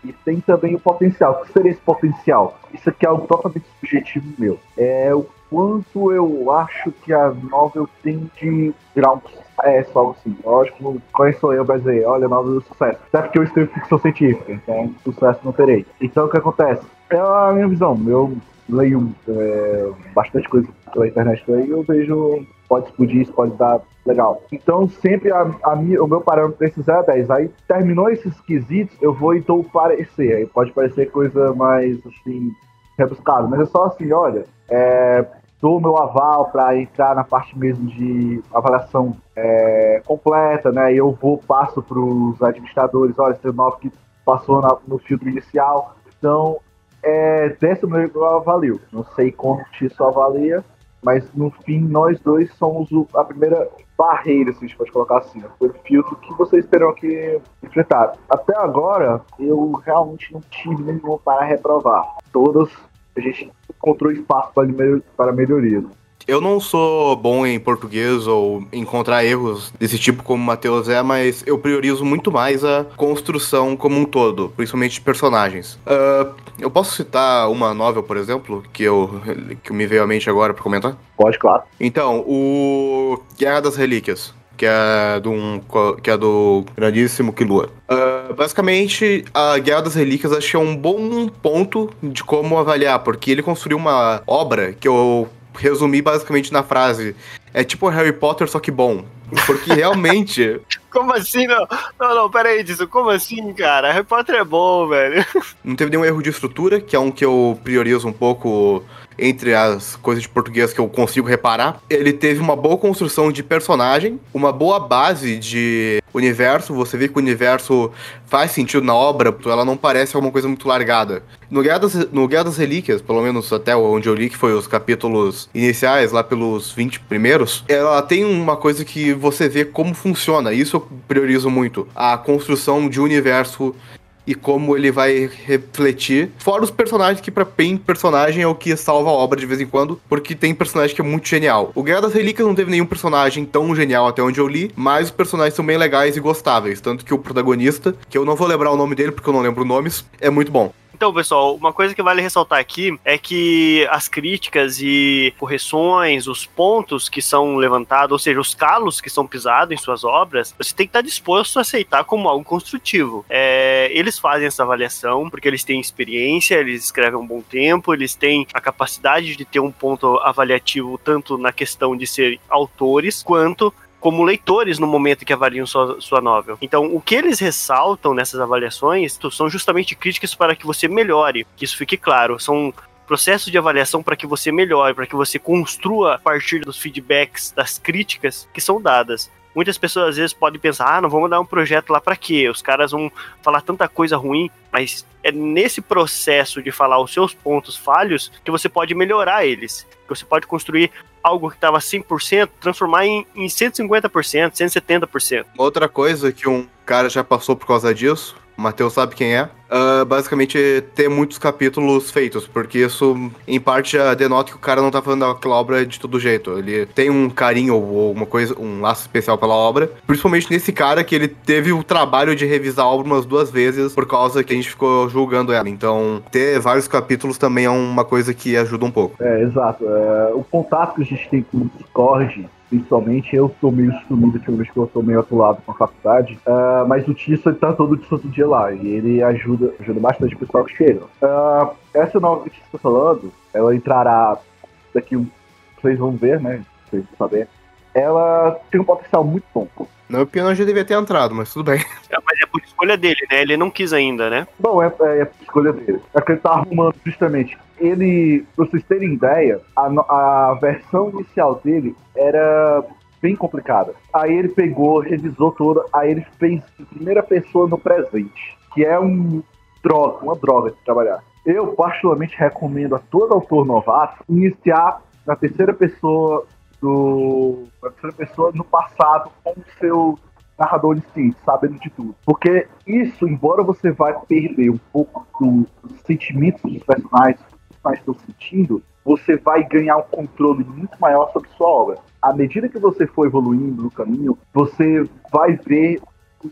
E tem também o potencial. O que seria esse potencial? Isso aqui é algo totalmente subjetivo meu. É o quanto eu acho que a novel tem de virar um sucesso, algo assim. Lógico, quem sou eu pra dizer, olha, novel do sucesso. Até porque eu escrevo ficção científica, então sucesso não terei. Então o que acontece? É a minha visão. Eu leio é, bastante coisa pela internet aí, eu vejo pode explodir, isso pode dar legal. Então, sempre a, a o meu parâmetro é esse 0 a 10. Aí, terminou esses quesitos, eu vou e dou o parecer. Aí pode parecer coisa mais, assim, rebuscada. Mas é só assim, olha, é, dou meu aval para entrar na parte mesmo de avaliação é, completa, né? Eu vou, passo para os administradores, olha, esse novo que passou na- no filtro inicial. Então, é, dessa maneira eu avalio. Não sei como isso avalia, mas no fim nós dois somos a primeira barreira, se a gente pode colocar assim, foi o filtro que vocês terão que enfrentar. Até agora, eu realmente não tive nenhuma para reprovar. Todas a gente encontrou espaço para, melhor- para melhoria. Eu não sou bom em português ou encontrar erros desse tipo como o Matheus é, mas eu priorizo muito mais a construção como um todo, principalmente de personagens. Ah, eu posso citar uma novel, por exemplo, que eu que me veio à mente agora pra comentar? Pode, claro. Então, o Guerra das Relíquias, que é do, um, que é do grandíssimo Killua. Ah, basicamente, a Guerra das Relíquias acho que é um bom ponto de como avaliar, porque ele construiu uma obra que eu resumi basicamente na frase: é tipo Harry Potter, só que bom. Porque [LAUGHS] realmente. Como assim? Não, não, não pera aí, disso. Como assim, cara? Harry Potter é bom, velho. Não teve nenhum erro de estrutura, que é um que eu priorizo um pouco entre as coisas de português que eu consigo reparar. Ele teve uma boa construção de personagem, uma boa base de universo. Você vê que o universo faz sentido na obra, ela não parece alguma coisa muito largada. No Guerra das, no Guerra das Relíquias, pelo menos até onde eu li, que foi os capítulos iniciais, lá pelos 20 primeiros, ela tem uma coisa que você vê como funciona. Isso eu priorizo muito. A construção de universo e como ele vai refletir. Fora os personagens, que pra bem personagem é o que salva a obra de vez em quando, porque tem personagem que é muito genial. O Guerra das Relíquias não teve nenhum personagem tão genial até onde eu li, mas os personagens são bem legais e gostáveis. Tanto que o protagonista, que eu não vou lembrar o nome dele porque eu não lembro nomes, é muito bom. Então, pessoal, uma coisa que vale ressaltar aqui é que as críticas e correções, os pontos que são levantados, ou seja, os calos que são pisados em suas obras, você tem que estar disposto a aceitar como algo construtivo. É, eles fazem essa avaliação porque eles têm experiência, eles escrevem um bom tempo, eles têm a capacidade de ter um ponto avaliativo tanto na questão de ser autores quanto como leitores no momento que avaliam sua, sua novel. Então, o que eles ressaltam nessas avaliações são justamente críticas para que você melhore, que isso fique claro. São processos de avaliação para que você melhore, para que você construa a partir dos feedbacks, das críticas que são dadas. Muitas pessoas às vezes podem pensar, ah, não vamos dar um projeto lá para quê? Os caras vão falar tanta coisa ruim, mas é nesse processo de falar os seus pontos falhos que você pode melhorar eles. Que você pode construir algo que estava 100%, transformar em, em 150%, 170%. Outra coisa que um cara já passou por causa disso, o Matheus sabe quem é, ah, basicamente ter muitos capítulos feitos, porque isso em parte já denota que o cara não tá fazendo aquela obra de todo jeito. Ele tem um carinho ou uma coisa, um laço especial pela obra, principalmente nesse cara que ele teve o trabalho de revisar a obra umas duas vezes por causa que a gente ficou julgando ela. Então, ter vários capítulos também é uma coisa que ajuda um pouco. É, exato. É, o contato que a gente tem com o Discord, principalmente, eu tô meio sumido, que eu vejo que eu tô meio atolado com a faculdade, ah, mas o Tisso ele tá todo de santo dia lá, e ele ajuda, ajuda bastante o pessoal que chega. Ah, essa nova que tá falando, ela entrará daqui, um- vocês vão ver, né, vocês vão saber, ela tem um potencial muito bom. Na minha opinião, já devia ter entrado, mas tudo bem. [LAUGHS] É, mas é por escolha dele, né? Ele não quis ainda, né? Bom, é, é, é a escolha dele. É que ele tá arrumando justamente. Ele, pra vocês terem ideia, a, a versão inicial dele era bem complicada. Aí ele pegou, revisou toda, aí ele fez em primeira pessoa no presente, que é um droga, uma droga de trabalhar. Eu, particularmente, recomendo a todo autor novato iniciar na terceira pessoa do. Na terceira pessoa no passado com o seu narrador onisciente, sabendo de tudo. Porque isso, embora você vai perder um pouco do- dos sentimentos dos personagens, personagens estão sentindo, você vai ganhar um controle muito maior sobre sua obra. À medida que você for evoluindo no caminho, você vai ver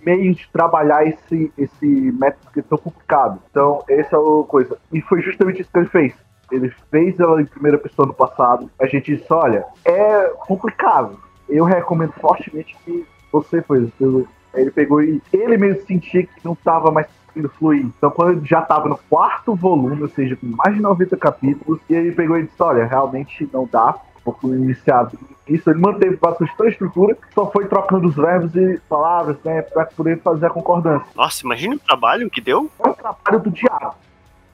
meios de trabalhar esse, esse método que é tão complicado. Então, essa é a coisa. E foi justamente isso que ele fez. Ele fez ela em primeira pessoa no passado. A gente disse, olha, é complicado. Eu recomendo fortemente que você. Eu- Ele pegou e ele mesmo sentia que não estava mais conseguindo fluir. Então, quando ele já estava no quarto volume, ou seja, com mais de 90 capítulos, e ele pegou e disse, olha, realmente não dá, um pouco iniciado isso, ele manteve bastante toda a estrutura, só foi trocando os verbos e palavras, né, para poder fazer a concordância. Nossa, imagina o trabalho que deu. É um trabalho do diabo,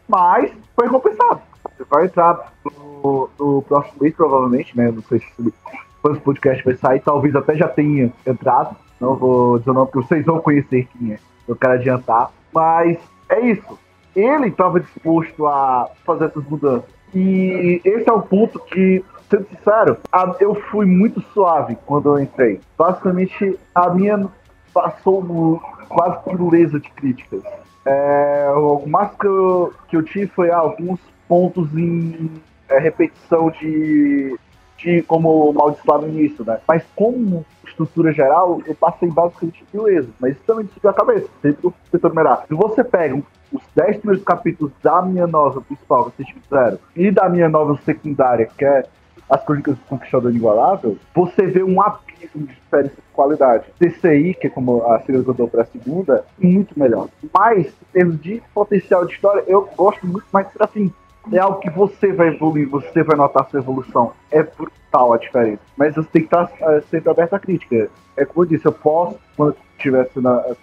mas foi compensado. Você vai entrar no, no próximo mês, provavelmente, né, não sei se quando o podcast vai sair, talvez até já tenha entrado, não vou dizer o nome, porque vocês vão conhecer quem é, eu quero adiantar, mas é isso. Ele estava disposto a fazer essas mudanças. E esse é o ponto que sendo sincero, eu fui muito suave quando eu entrei. Basicamente, a minha passou no- quase por dureza de críticas. É, o máximo que eu, que eu tive foi alguns pontos em é, repetição de, de como maldiçoado início, né? Mas como estrutura geral, eu passei basicamente beleza. Mas isso também desviou a cabeça, sempre tentando melhorar. Se você pega os 10 primeiros capítulos da minha novela principal, que vocês fizeram, e da minha novela secundária, que é As Crônicas do Conquistador Inigualável, você vê um abismo de diferença de qualidade. TCI, que é como a segunda que eu dou pra segunda, muito melhor. Mas, em termos de potencial de história, eu gosto muito mais de Serafim. É algo que você vai evoluir, você vai notar sua evolução. É brutal a diferença. Mas você tem que estar eh, sempre aberto à crítica. É como eu disse, eu posso, quando eu estiver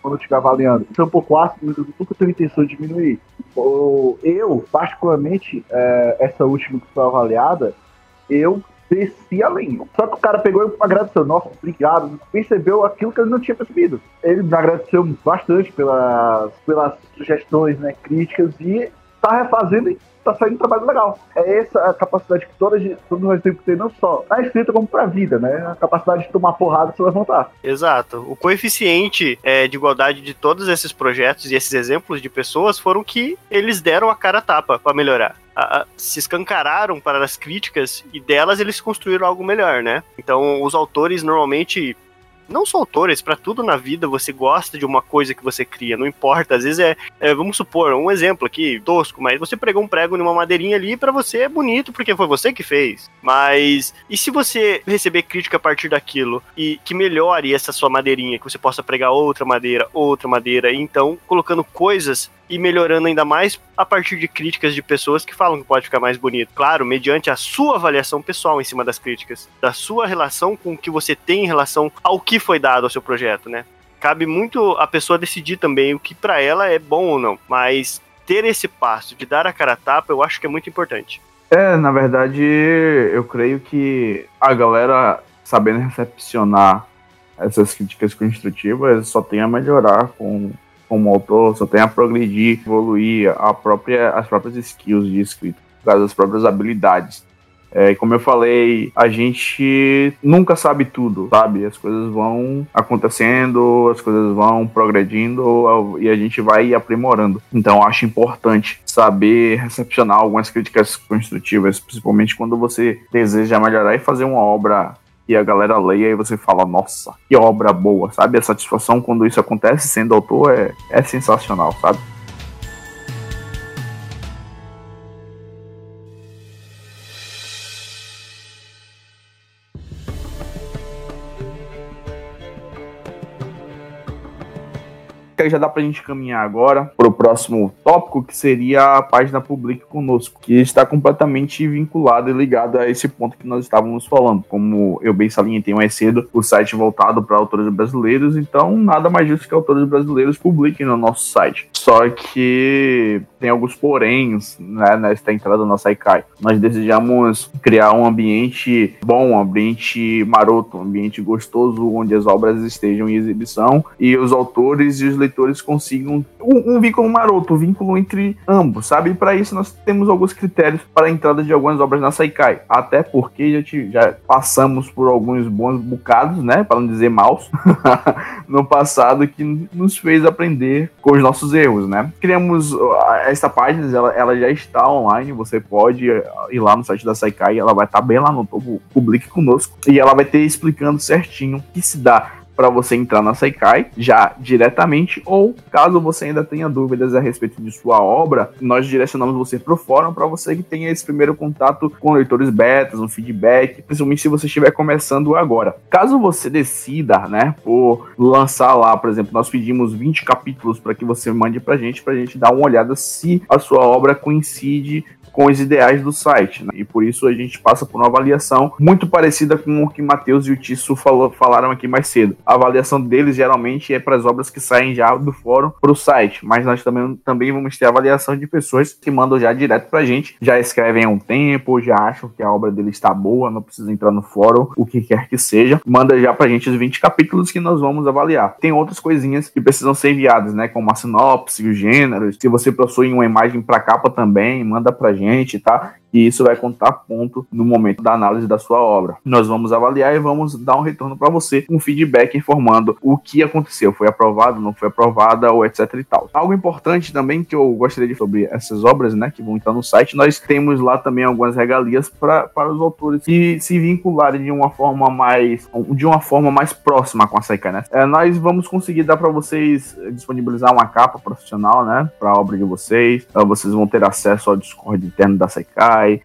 quando eu estiver avaliando, ser um pouco ácido, eu nunca tenho intenção de diminuir. Eu, particularmente, eh, essa última que foi avaliada, eu desci além. Só que o cara pegou e agradeceu. Nossa, obrigado. Percebeu aquilo que ele não tinha percebido. Ele me agradeceu bastante pelas, pelas sugestões, né, críticas e tá refazendo e tá saindo um trabalho legal. É essa a capacidade que todas, todos nós temos que ter, não só na escrita como pra vida, né? A capacidade de tomar porrada se levantar. Exato. O coeficiente é, de igualdade de todos esses projetos e esses exemplos de pessoas foram que eles deram a cara a tapa para melhorar. A- a- se escancararam para as críticas e delas eles construíram algo melhor, né? Então os autores normalmente não só autores, para tudo na vida você gosta de uma coisa que você cria, não importa, às vezes é, é, vamos supor, um exemplo aqui, tosco, mas você pregou um prego numa madeirinha ali pra você é bonito porque foi você que fez. Mas e se você receber crítica a partir daquilo e que melhore essa sua madeirinha, que você possa pregar outra madeira, outra madeira, e então colocando coisas e melhorando ainda mais a partir de críticas de pessoas que falam que pode ficar mais bonito. Claro, mediante a sua avaliação pessoal em cima das críticas, da sua relação com o que você tem em relação ao que foi dado ao seu projeto, né? Cabe muito a pessoa decidir também o que pra ela é bom ou não, mas ter esse passo de dar a cara a tapa, eu acho que é muito importante. É, na verdade, eu creio que a galera sabendo recepcionar essas críticas construtivas só tem a melhorar com como autor, só tem a progredir, evoluir a própria, as próprias skills de escrita, as próprias habilidades. É, como eu falei, a gente nunca sabe tudo, sabe? As coisas vão acontecendo, as coisas vão progredindo e a gente vai aprimorando. Então, acho importante saber recepcionar algumas críticas construtivas, principalmente quando você deseja melhorar e fazer uma obra e a galera leia e você fala, nossa, que obra boa, sabe? A satisfação quando isso acontece sendo autor é, é sensacional, sabe? Que já dá pra gente caminhar agora pro próximo tópico, que seria a página Publique Conosco, que está completamente vinculada e ligada a esse ponto que nós estávamos falando. Como eu bem salientei mais cedo, o site voltado para autores brasileiros, então nada mais justo que autores brasileiros publiquem no nosso site. Só que tem alguns poréns né, nesta entrada da nossa ICAI. Nós desejamos criar um ambiente bom, um ambiente maroto, um ambiente gostoso, onde as obras estejam em exibição e os autores e os leitores leitores consigam um, um vínculo maroto, um vínculo entre ambos, sabe? E para isso nós temos alguns critérios para a entrada de algumas obras na Saikai. Até porque já, te- já passamos por alguns bons bocados, né? Para não dizer maus, [LAUGHS] no passado que nos fez aprender com os nossos erros, né? Criamos essa página, ela, ela já está online, você pode ir lá no site da Saikai, ela vai estar bem lá no topo, publique conosco, e ela vai ter explicando certinho o que se dá para você entrar na Saikai já diretamente, ou caso você ainda tenha dúvidas a respeito de sua obra, nós direcionamos você para o fórum para você que tenha esse primeiro contato com leitores betas, um feedback, principalmente se você estiver começando agora. Caso você decida, né, por lançar lá, por exemplo, nós pedimos 20 capítulos para que você mande pra gente, pra gente dar uma olhada se a sua obra coincide com os ideais do site, né? E por isso a gente passa por uma avaliação muito parecida com o que Matheus e o Tisso falou, falaram aqui mais cedo. A avaliação deles geralmente é para as obras que saem já do fórum para o site, mas nós também, também vamos ter avaliação de pessoas que mandam já direto pra gente, já escrevem há um tempo, já acham que a obra dele está boa, não precisa entrar no fórum, o que quer que seja, manda já pra gente os 20 capítulos que nós vamos avaliar. Tem outras coisinhas que precisam ser enviadas, né, como a sinopse, os gêneros, se você possui uma imagem para capa também, manda pra gente, tá? E isso vai contar ponto no momento da análise da sua obra. Nós vamos avaliar e vamos dar um retorno para você, um feedback informando o que aconteceu, foi aprovado, não foi aprovada ou etc e tal. Algo importante também que eu gostaria de sobre essas obras, né, que vão estar no site, nós temos lá também algumas regalias pra, para os autores que se vincularem de uma forma mais de uma forma mais próxima com a Saikai, né? É, nós vamos conseguir dar para vocês eh, disponibilizar uma capa profissional, né, para a obra de vocês. Então, vocês vão ter acesso ao Discord interno da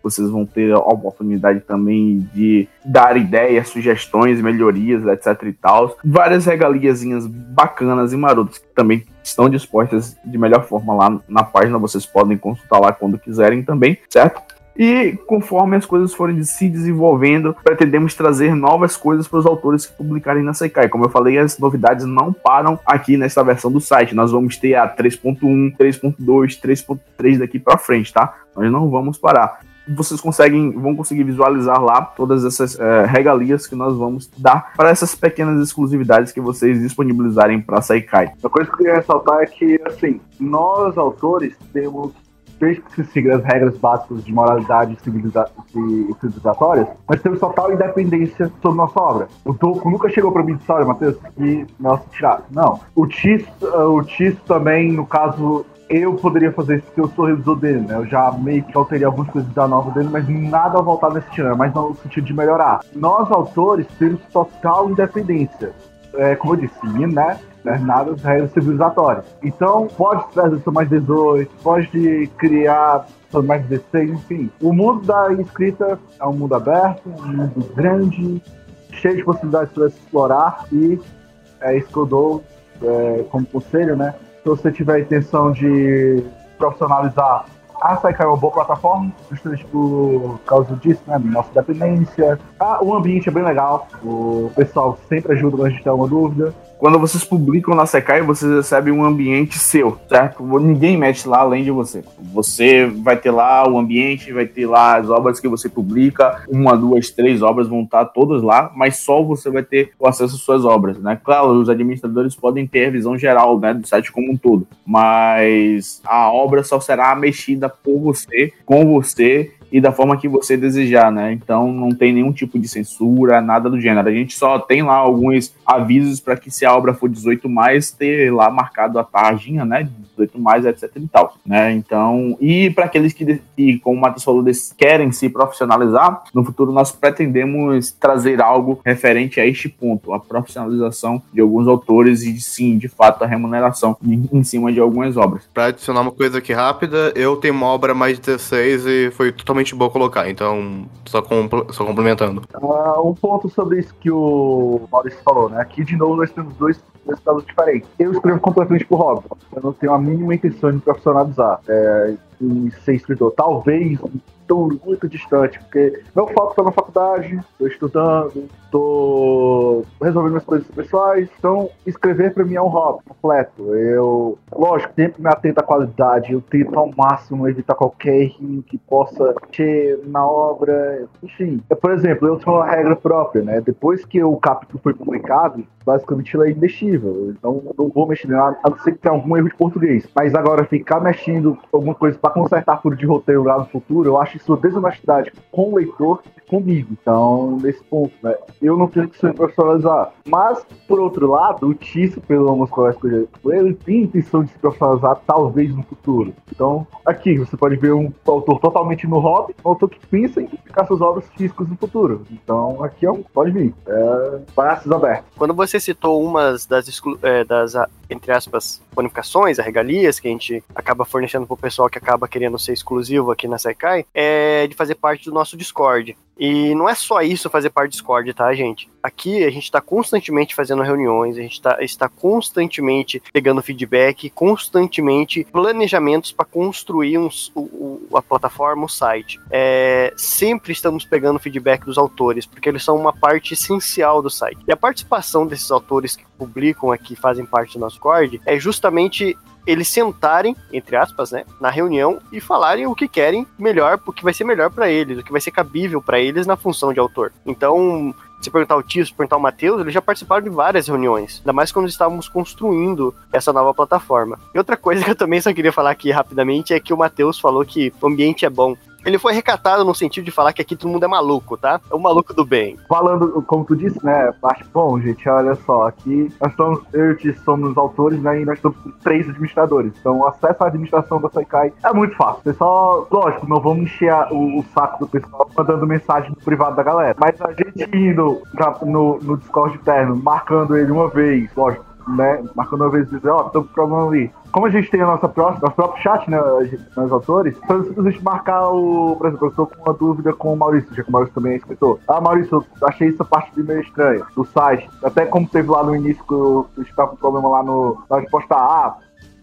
Vocês vão ter a oportunidade também de dar ideias, sugestões, melhorias, etc e tal. Várias regaliazinhas bacanas e marotas que também estão dispostas de melhor forma lá na página, vocês podem consultar lá quando quiserem também, certo? E conforme as coisas forem se desenvolvendo, pretendemos trazer novas coisas para os autores que publicarem na Sekai. Como eu falei, as novidades não param aqui nessa versão do site. Nós vamos ter a 3.1, 3.2, 3.3 daqui para frente, tá? Nós não vamos parar. Vocês conseguem, vão conseguir visualizar lá todas essas eh, regalias que nós vamos dar para essas pequenas exclusividades que vocês disponibilizarem para Saikai. Uma coisa que eu queria ressaltar é que, assim, nós, autores, temos, desde que se siga as regras básicas de moralidade civiliza- e civilizatórias, nós temos total independência sobre nossa obra. O Toco nunca chegou pra mim e disse, olha, Matheus, que nossa tirar. Não. O Tis, o Tis também, no caso, eu poderia fazer isso porque eu sou revisor dele, né? Eu já meio que alterei algumas coisas da nova dele, mas nada voltado nesse né? mas no sentido de melhorar. Nós, autores, temos total independência. É, como eu disse, né? Nada das regras civilizatórias. Então, pode trazer só mais 18, pode criar só mais 16, enfim. O mundo da escrita é um mundo aberto, um mundo grande, cheio de possibilidades para explorar e é isso que eu dou é, como conselho, né? Se você tiver a intenção de profissionalizar, a Saikai é uma boa plataforma, justamente por causa disso, né? Nossa dependência. Ah, o ambiente é bem legal, o pessoal sempre ajuda quando a gente tem uma dúvida. Quando vocês publicam na Sekai, vocês recebem um ambiente seu, certo? Ninguém mexe lá além de você. Você vai ter lá o ambiente, vai ter lá as obras que você publica, uma, duas, três obras vão estar todas lá, mas só você vai ter o acesso às suas obras, né? Claro, os administradores podem ter a visão geral, né, do site como um todo, mas a obra só será mexida por você, com você e da forma que você desejar, né? Então não tem nenhum tipo de censura, nada do gênero. A gente só tem lá alguns avisos para que se a obra for 18 mais, ter lá marcado a tarjinha, né? 18 mais, etc e tal, né? Então, e para aqueles que, que, como o Matheus falou, querem se profissionalizar, no futuro nós pretendemos trazer algo referente a este ponto, a profissionalização de alguns autores e sim, de fato, a remuneração em, cima de algumas obras. Pra adicionar uma coisa aqui rápida, eu tenho uma obra mais 16 e foi totalmente boa colocar, então só, compl- só complementando. Ah, um ponto sobre isso que o Maurício falou, né? Aqui, de novo, nós temos dois, casos diferentes. Eu escrevo completamente por hobby. Eu não tenho a mínima intenção de profissionalizar. É, em ser escritor. Talvez tão muito distante, porque meu foco está na faculdade, estou estudando, estou resolvendo minhas coisas pessoais. Então, escrever para mim é um hobby completo. Eu, lógico, sempre me atento à qualidade. Eu tento ao máximo evitar qualquer erro que possa ter na obra. Enfim, é, por exemplo, eu tenho uma regra própria, né? Depois que o capítulo foi publicado, basicamente ele ainda Então não vou mexer nela, a não ser que tenha algum erro de português. Mas agora ficar mexendo alguma coisa para consertar furo de roteiro lá no futuro, eu acho isso desonestidade com o leitor e comigo. Então, nesse ponto, né? Eu não tenho que se profissionalizar. Mas, por outro lado, o Tício, pelo menos colegas que ele tem intenção de se profissionalizar talvez no futuro. Então, aqui você pode ver um autor totalmente no hobby, um autor que pensa em publicar suas obras físicas no futuro. Então, aqui é um, pode vir. É, braços abertos. Quando você citou umas das, exclu- é, das entre aspas, bonificações, as regalias que a gente acaba fornecendo pro pessoal que acaba querendo ser exclusivo aqui na Sekai, é de fazer parte do nosso Discord. E não é só isso fazer parte do Discord, tá, gente? Aqui a gente está constantemente fazendo reuniões, a gente tá, está constantemente pegando feedback, constantemente planejamentos para construir uns- o- o- a plataforma, o site. É, sempre estamos pegando feedback dos autores, porque eles são uma parte essencial do site. E a participação desses autores que publicam aqui, fazem parte do nosso Discord, é justamente eles sentarem, entre aspas, né, na reunião e falarem o que querem melhor, o que vai ser melhor para eles, o que vai ser cabível para eles na função de autor. Então, se perguntar o Tio, se perguntar o Matheus, eles já participaram de várias reuniões, ainda mais quando estávamos construindo essa nova plataforma. E outra coisa [LAUGHS] que eu também só queria falar aqui rapidamente é que o Matheus falou que o ambiente é bom. Ele foi recatado no sentido de falar que aqui todo mundo é maluco, tá? É o maluco do bem. Falando, como tu disse, né, parte bom, gente, olha só, aqui nós estamos, eu e o Tício somos os autores, né, e nós com três administradores. Então, o acesso à administração da Saikai é muito fácil. Só, lógico, não vamos encher o, o saco do pessoal mandando mensagem no privado da galera. Mas a gente indo no, no Discord interno, marcando ele uma vez, lógico, né, marcando uma vez e dizer, ó, tô com problema ali. Como a gente tem a nossa próxima, nosso próprio chat, né, nós autores, então simplesmente marcar o. Por exemplo, eu estou com uma dúvida com o Maurício, já que o Maurício também é escritor. Ah, Maurício, eu achei essa parte de meio estranha do site. Até como teve lá no início que eu estava com problema lá no. Na resposta A.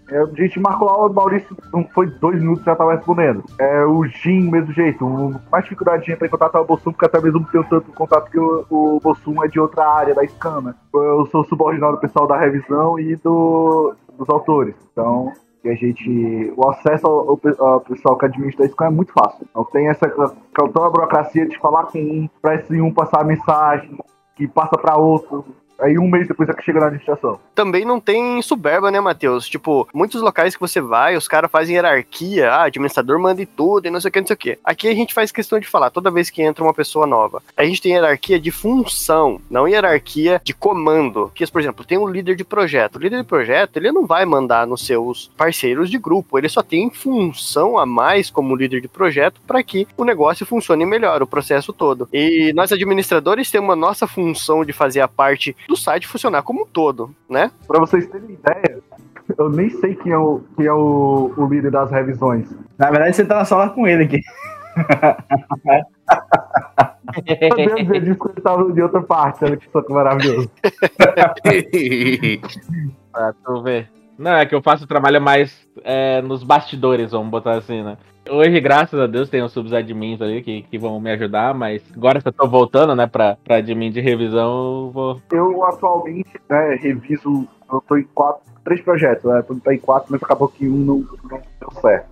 é, A gente marcou lá, o Maurício não foi dois minutos já tava respondendo. É, o Jim, mesmo jeito. O mais dificuldade de entrar em contato é o Bossum, porque até mesmo não tenho tanto contato que o, o Bossum é de outra área da Scan, né? Eu sou subordinado do pessoal da revisão e do, dos autores. Então, que a gente. O acesso ao, ao pe- ao pessoal que administra Scan é muito fácil. Não tem essa toda a burocracia de falar com um, pra esse um passar a mensagem, que passa pra outro. Aí um mês depois é que chega na administração. Também não tem soberba, né, Matheus? Tipo, muitos locais que você vai, os caras fazem hierarquia, ah, administrador manda em tudo e não sei o que, não sei o que. Aqui a gente faz questão de falar, toda vez que entra uma pessoa nova, a gente tem hierarquia de função, não hierarquia de comando. Que, por exemplo, tem um líder de projeto. O líder de projeto, ele não vai mandar nos seus parceiros de grupo, ele só tem função a mais como líder de projeto para que o negócio funcione melhor, o processo todo. E nós administradores temos a nossa função de fazer a parte do site funcionar como um todo, né? Pra vocês terem ideia, eu nem sei quem é o, quem é o, o líder das revisões. Na verdade, você tá na sala com ele aqui. Eu devo dizer disso que ele tava de outra parte, olha que soco maravilhoso. Pra tu ver. Não, é que eu faço o trabalho mais é, nos bastidores, vamos botar assim, né? Hoje, graças a Deus, tem os subadmins ali que, que vão me ajudar, mas agora que eu tô voltando, né, pra, pra admin de revisão, eu vou. Eu atualmente né, reviso, eu tô em quatro, três projetos, né? Tô em quatro, mas acabou que um não, não deu certo.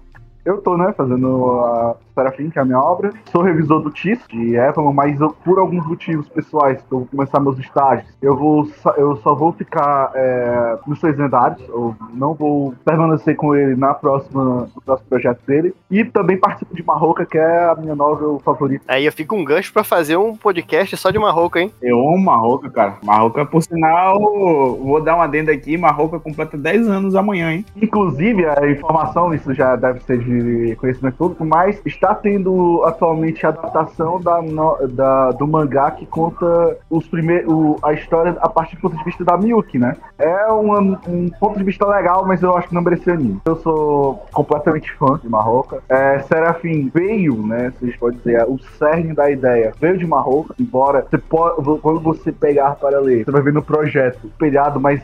Eu tô, né, fazendo a Serafim, que é a minha obra. Sou revisor do TIS, de Evelyn, mas eu, por alguns motivos pessoais, que eu vou começar meus estágios, eu, vou, eu só vou ficar é, nos seis lendários. Eu não vou permanecer com ele na próxima, no próximo projeto dele. E também participo de Marroca, que é a minha novel favorita. Aí eu fico um gancho pra fazer um podcast só de Marroco, hein? Eu amo Marroca, cara. Marroca, por sinal, vou dar uma adenda aqui. Marroca completa 10 anos amanhã, hein? Inclusive, a informação, isso já deve ser de conhecimento público, mas está tendo atualmente a adaptação da, da- do mangá que conta os primeiros, a história a partir do ponto de vista da Miyuki, né? É um, um ponto de vista legal, mas eu acho que não merecia anime. Eu sou completamente fã de Marroca. É, Serafim veio, né? Vocês podem dizer, o cerne da ideia veio de Marroca, embora você pode, quando você pegar para ler, você vai ver no projeto espelhado, mas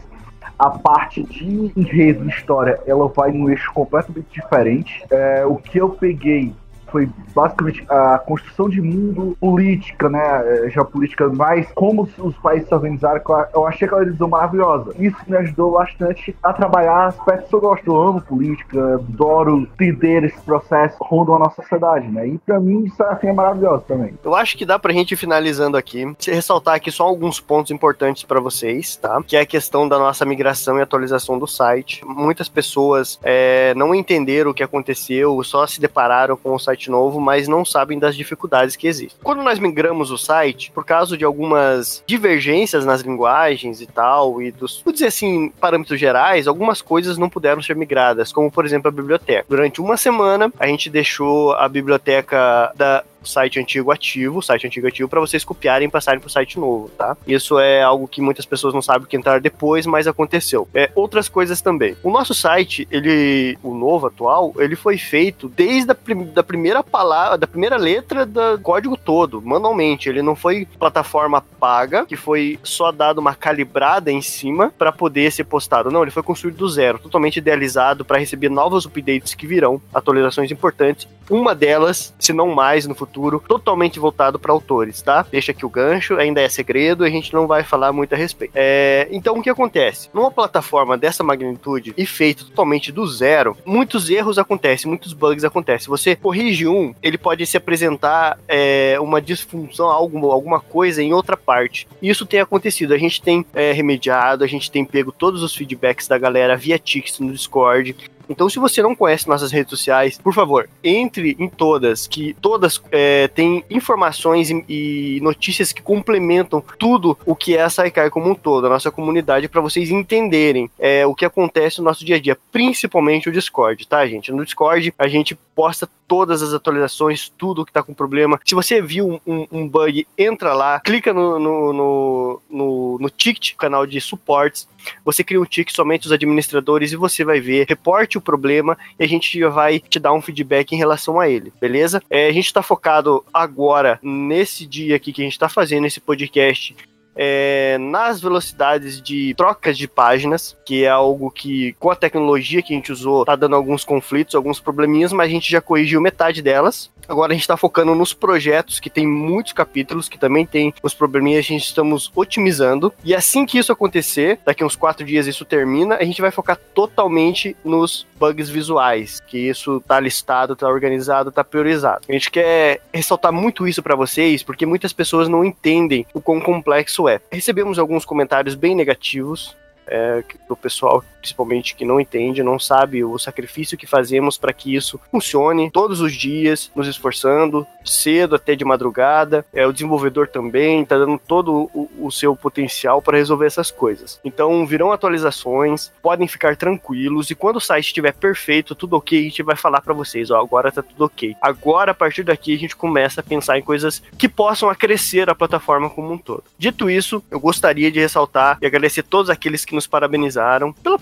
a parte de enredo e história, ela vai num eixo completamente diferente. É, o que eu peguei foi basicamente a construção de mundo política, né? é, Geopolítica mais como os países se organizaram. eu- achei aquela visão maravilhosa. Isso me ajudou bastante a trabalhar aspectos que eu gosto. Eu amo política, adoro entender esse processo rondam a nossa sociedade, né? E pra mim isso assim, é maravilhoso também. Eu acho que dá pra gente ir finalizando aqui, se ressaltar aqui só alguns pontos importantes pra vocês, tá? Que é a questão da nossa migração e atualização do site. Muitas pessoas é, não entenderam o que aconteceu, só se depararam com o site novo, mas não sabem das dificuldades que existem. Quando nós migramos o site, por causa de algumas divergências nas linguagens e tal, e dos, vou dizer assim, parâmetros gerais, algumas coisas não puderam ser migradas, como por exemplo a biblioteca. Durante uma semana, a gente deixou a biblioteca da site antigo ativo, site antigo ativo, para vocês copiarem e passarem pro site novo, tá? Isso é algo que muitas pessoas não sabem que entrar depois, mas aconteceu. É, outras coisas também. O nosso site, ele, o novo atual, ele foi feito desde a prim- da primeira palavra, da primeira letra do código todo, manualmente. Ele não foi plataforma paga, que foi só dado uma calibrada em cima para poder ser postado. Não, ele foi construído do zero, totalmente idealizado para receber novos updates que virão, atualizações importantes. Uma delas, se não mais no futuro, totalmente voltado para autores, tá? Deixa aqui o gancho, ainda é segredo, a gente não vai falar muito a respeito. É, então, o que acontece? Numa plataforma dessa magnitude e feito totalmente do zero, muitos erros acontecem, muitos bugs acontecem. Você corrige um, ele pode se apresentar é, uma disfunção, algo, alguma coisa em outra parte. Isso tem acontecido. A gente tem é, remediado, a gente tem pego todos os feedbacks da galera via Tix no Discord. Então, se você não conhece nossas redes sociais, por favor, entre em todas, que todas é, têm informações e, e notícias que complementam tudo o que é a Saikai como um todo, a nossa comunidade, para vocês entenderem é, o que acontece no nosso dia a dia, principalmente o Discord, tá, gente? No Discord, a gente posta todas as atualizações, tudo que tá com problema. Se você viu um, um bug, entra lá, clica no, no, no, no, no ticket, canal de suportes, você cria um ticket somente os administradores e você vai ver, reporte o problema e a gente vai te dar um feedback em relação a ele, beleza? É, a gente está focado agora nesse dia aqui que a gente está fazendo esse podcast é, nas velocidades de trocas de páginas, que é algo que, com a tecnologia que a gente usou, tá dando alguns conflitos, alguns probleminhas, mas a gente já corrigiu metade delas. Agora a gente está focando nos projetos, que tem muitos capítulos, que também tem os probleminhas, a gente estamos otimizando. E assim que isso acontecer, daqui uns quatro dias isso termina, a gente vai focar totalmente nos bugs visuais, que isso tá listado, tá organizado, tá priorizado. A gente quer ressaltar muito isso para vocês, porque muitas pessoas não entendem o quão complexo é. Recebemos alguns comentários bem negativos é, do pessoal, principalmente que não entende, não sabe o sacrifício que fazemos para que isso funcione todos os dias, nos esforçando, cedo até de madrugada. É, o desenvolvedor também está dando todo o, o seu potencial para resolver essas coisas. Então virão atualizações, podem ficar tranquilos e quando o site estiver perfeito, tudo ok, a gente vai falar para vocês, ó, agora tá tudo ok. Agora a partir daqui a gente começa a pensar em coisas que possam acrescer a plataforma como um todo. Dito isso, eu gostaria de ressaltar e agradecer todos aqueles que nos parabenizaram pela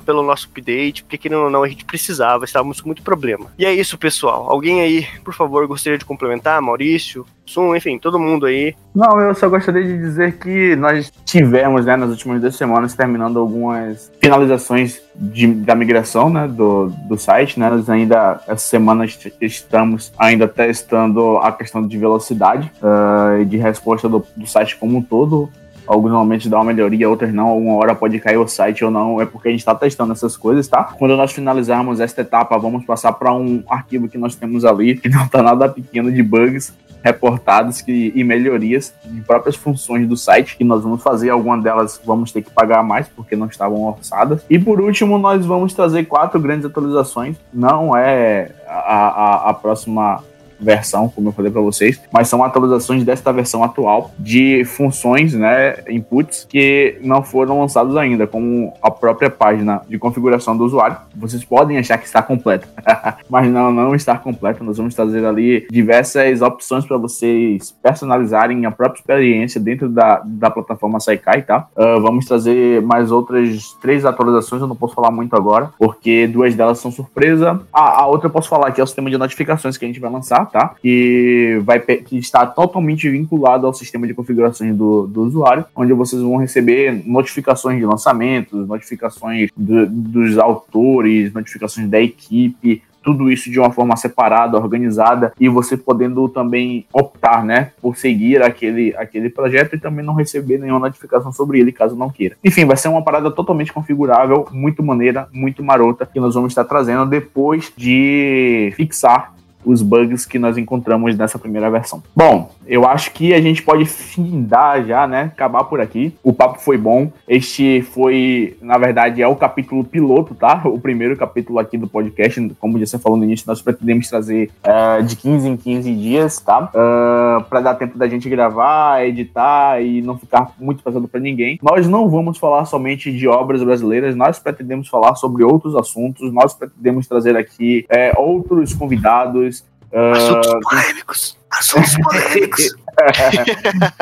pelo nosso update, porque querendo ou não a gente precisava, estávamos com muito problema. E é isso, pessoal. Alguém aí, por favor, gostaria de complementar? Maurício, Sum, enfim, todo mundo aí. Não, eu só gostaria de dizer que nós tivemos, né, nas últimas duas semanas, terminando algumas finalizações de, da migração, né, do, do site, né, nós ainda, essa semana est- estamos ainda testando a questão de velocidade ah, e de resposta do, do site como um todo, Alguns momentos dá uma melhoria, outras não. Uma hora pode cair o site ou não. É porque a gente está testando essas coisas, tá? Quando nós finalizarmos esta etapa, vamos passar para um arquivo que nós temos ali, que não tá nada pequeno de bugs reportados que, e melhorias de próprias funções do site, que nós vamos fazer. Algumas delas vamos ter que pagar mais, porque não estavam orçadas. E por último, nós vamos trazer quatro grandes atualizações. Não é a, a, a próxima versão, como eu falei para vocês, mas são atualizações desta versão atual de funções, né, inputs que não foram lançados ainda, como a própria página de configuração do usuário. Vocês podem achar que está completa, [LAUGHS] mas não, não está completa. Nós vamos trazer ali diversas opções para vocês personalizarem a própria experiência dentro da, da plataforma Saikai, tá? Uh, vamos trazer mais outras três atualizações, eu não posso falar muito agora, porque duas delas são surpresa. A, a outra eu posso falar que é o sistema de notificações que a gente vai lançar, tá? Que, vai, que está totalmente vinculado ao sistema de configurações do, do usuário, onde vocês vão receber notificações de lançamentos, notificações do- dos autores, notificações da equipe, tudo isso de uma forma separada, organizada e você podendo também optar, né, por seguir aquele, aquele projeto e também não receber nenhuma notificação sobre ele caso não queira. Enfim, vai ser uma parada totalmente configurável, muito maneira, muito marota que nós vamos estar trazendo depois de fixar os bugs que nós encontramos nessa primeira versão. Bom, eu acho que a gente pode findar já, né? Acabar por aqui. O papo foi bom. Este foi, na verdade, é o capítulo piloto, tá? O primeiro capítulo aqui do podcast. Como você falou no início, nós pretendemos trazer uh, de 15 em 15 dias, tá? Uh, para dar tempo da gente gravar, editar e não ficar muito pesado para ninguém. Nós não vamos falar somente de obras brasileiras, nós pretendemos falar sobre outros assuntos, nós pretendemos trazer aqui é, outros convidados, Assuntos polêmicos. Assuntos [LAUGHS] polêmicos.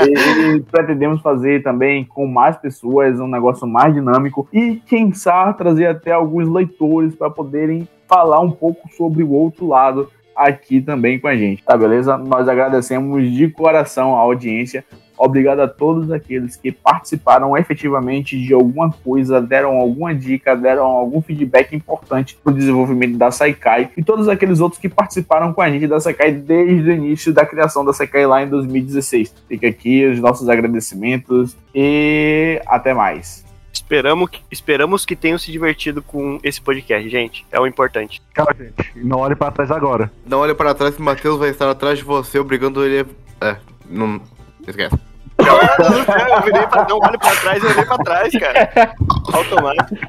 e pretendemos fazer também com mais pessoas um negócio mais dinâmico e, quem sabe, trazer até alguns leitores para poderem falar um pouco sobre o outro lado aqui também com a gente, tá beleza? Nós agradecemos de coração a audiência. Obrigado a todos aqueles que participaram efetivamente de alguma coisa, deram alguma dica, deram algum feedback importante para o desenvolvimento da Saikai e todos aqueles outros que participaram com a gente da Saikai desde o início da criação da Saikai lá em 2016. Fica aqui os nossos agradecimentos e até mais. Esperamos que, esperamos que tenham se divertido com esse podcast, gente. É o importante. Calma, gente. Não olhe para trás agora. Não olhe para trás que o Matheus vai estar atrás de você, obrigando ele. É, não. Esquece. eu virei pra, não olho pra trás, eu olhei pra trás, cara. Automático.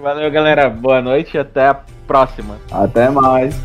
Valeu, galera. Boa noite e até a próxima. Até mais.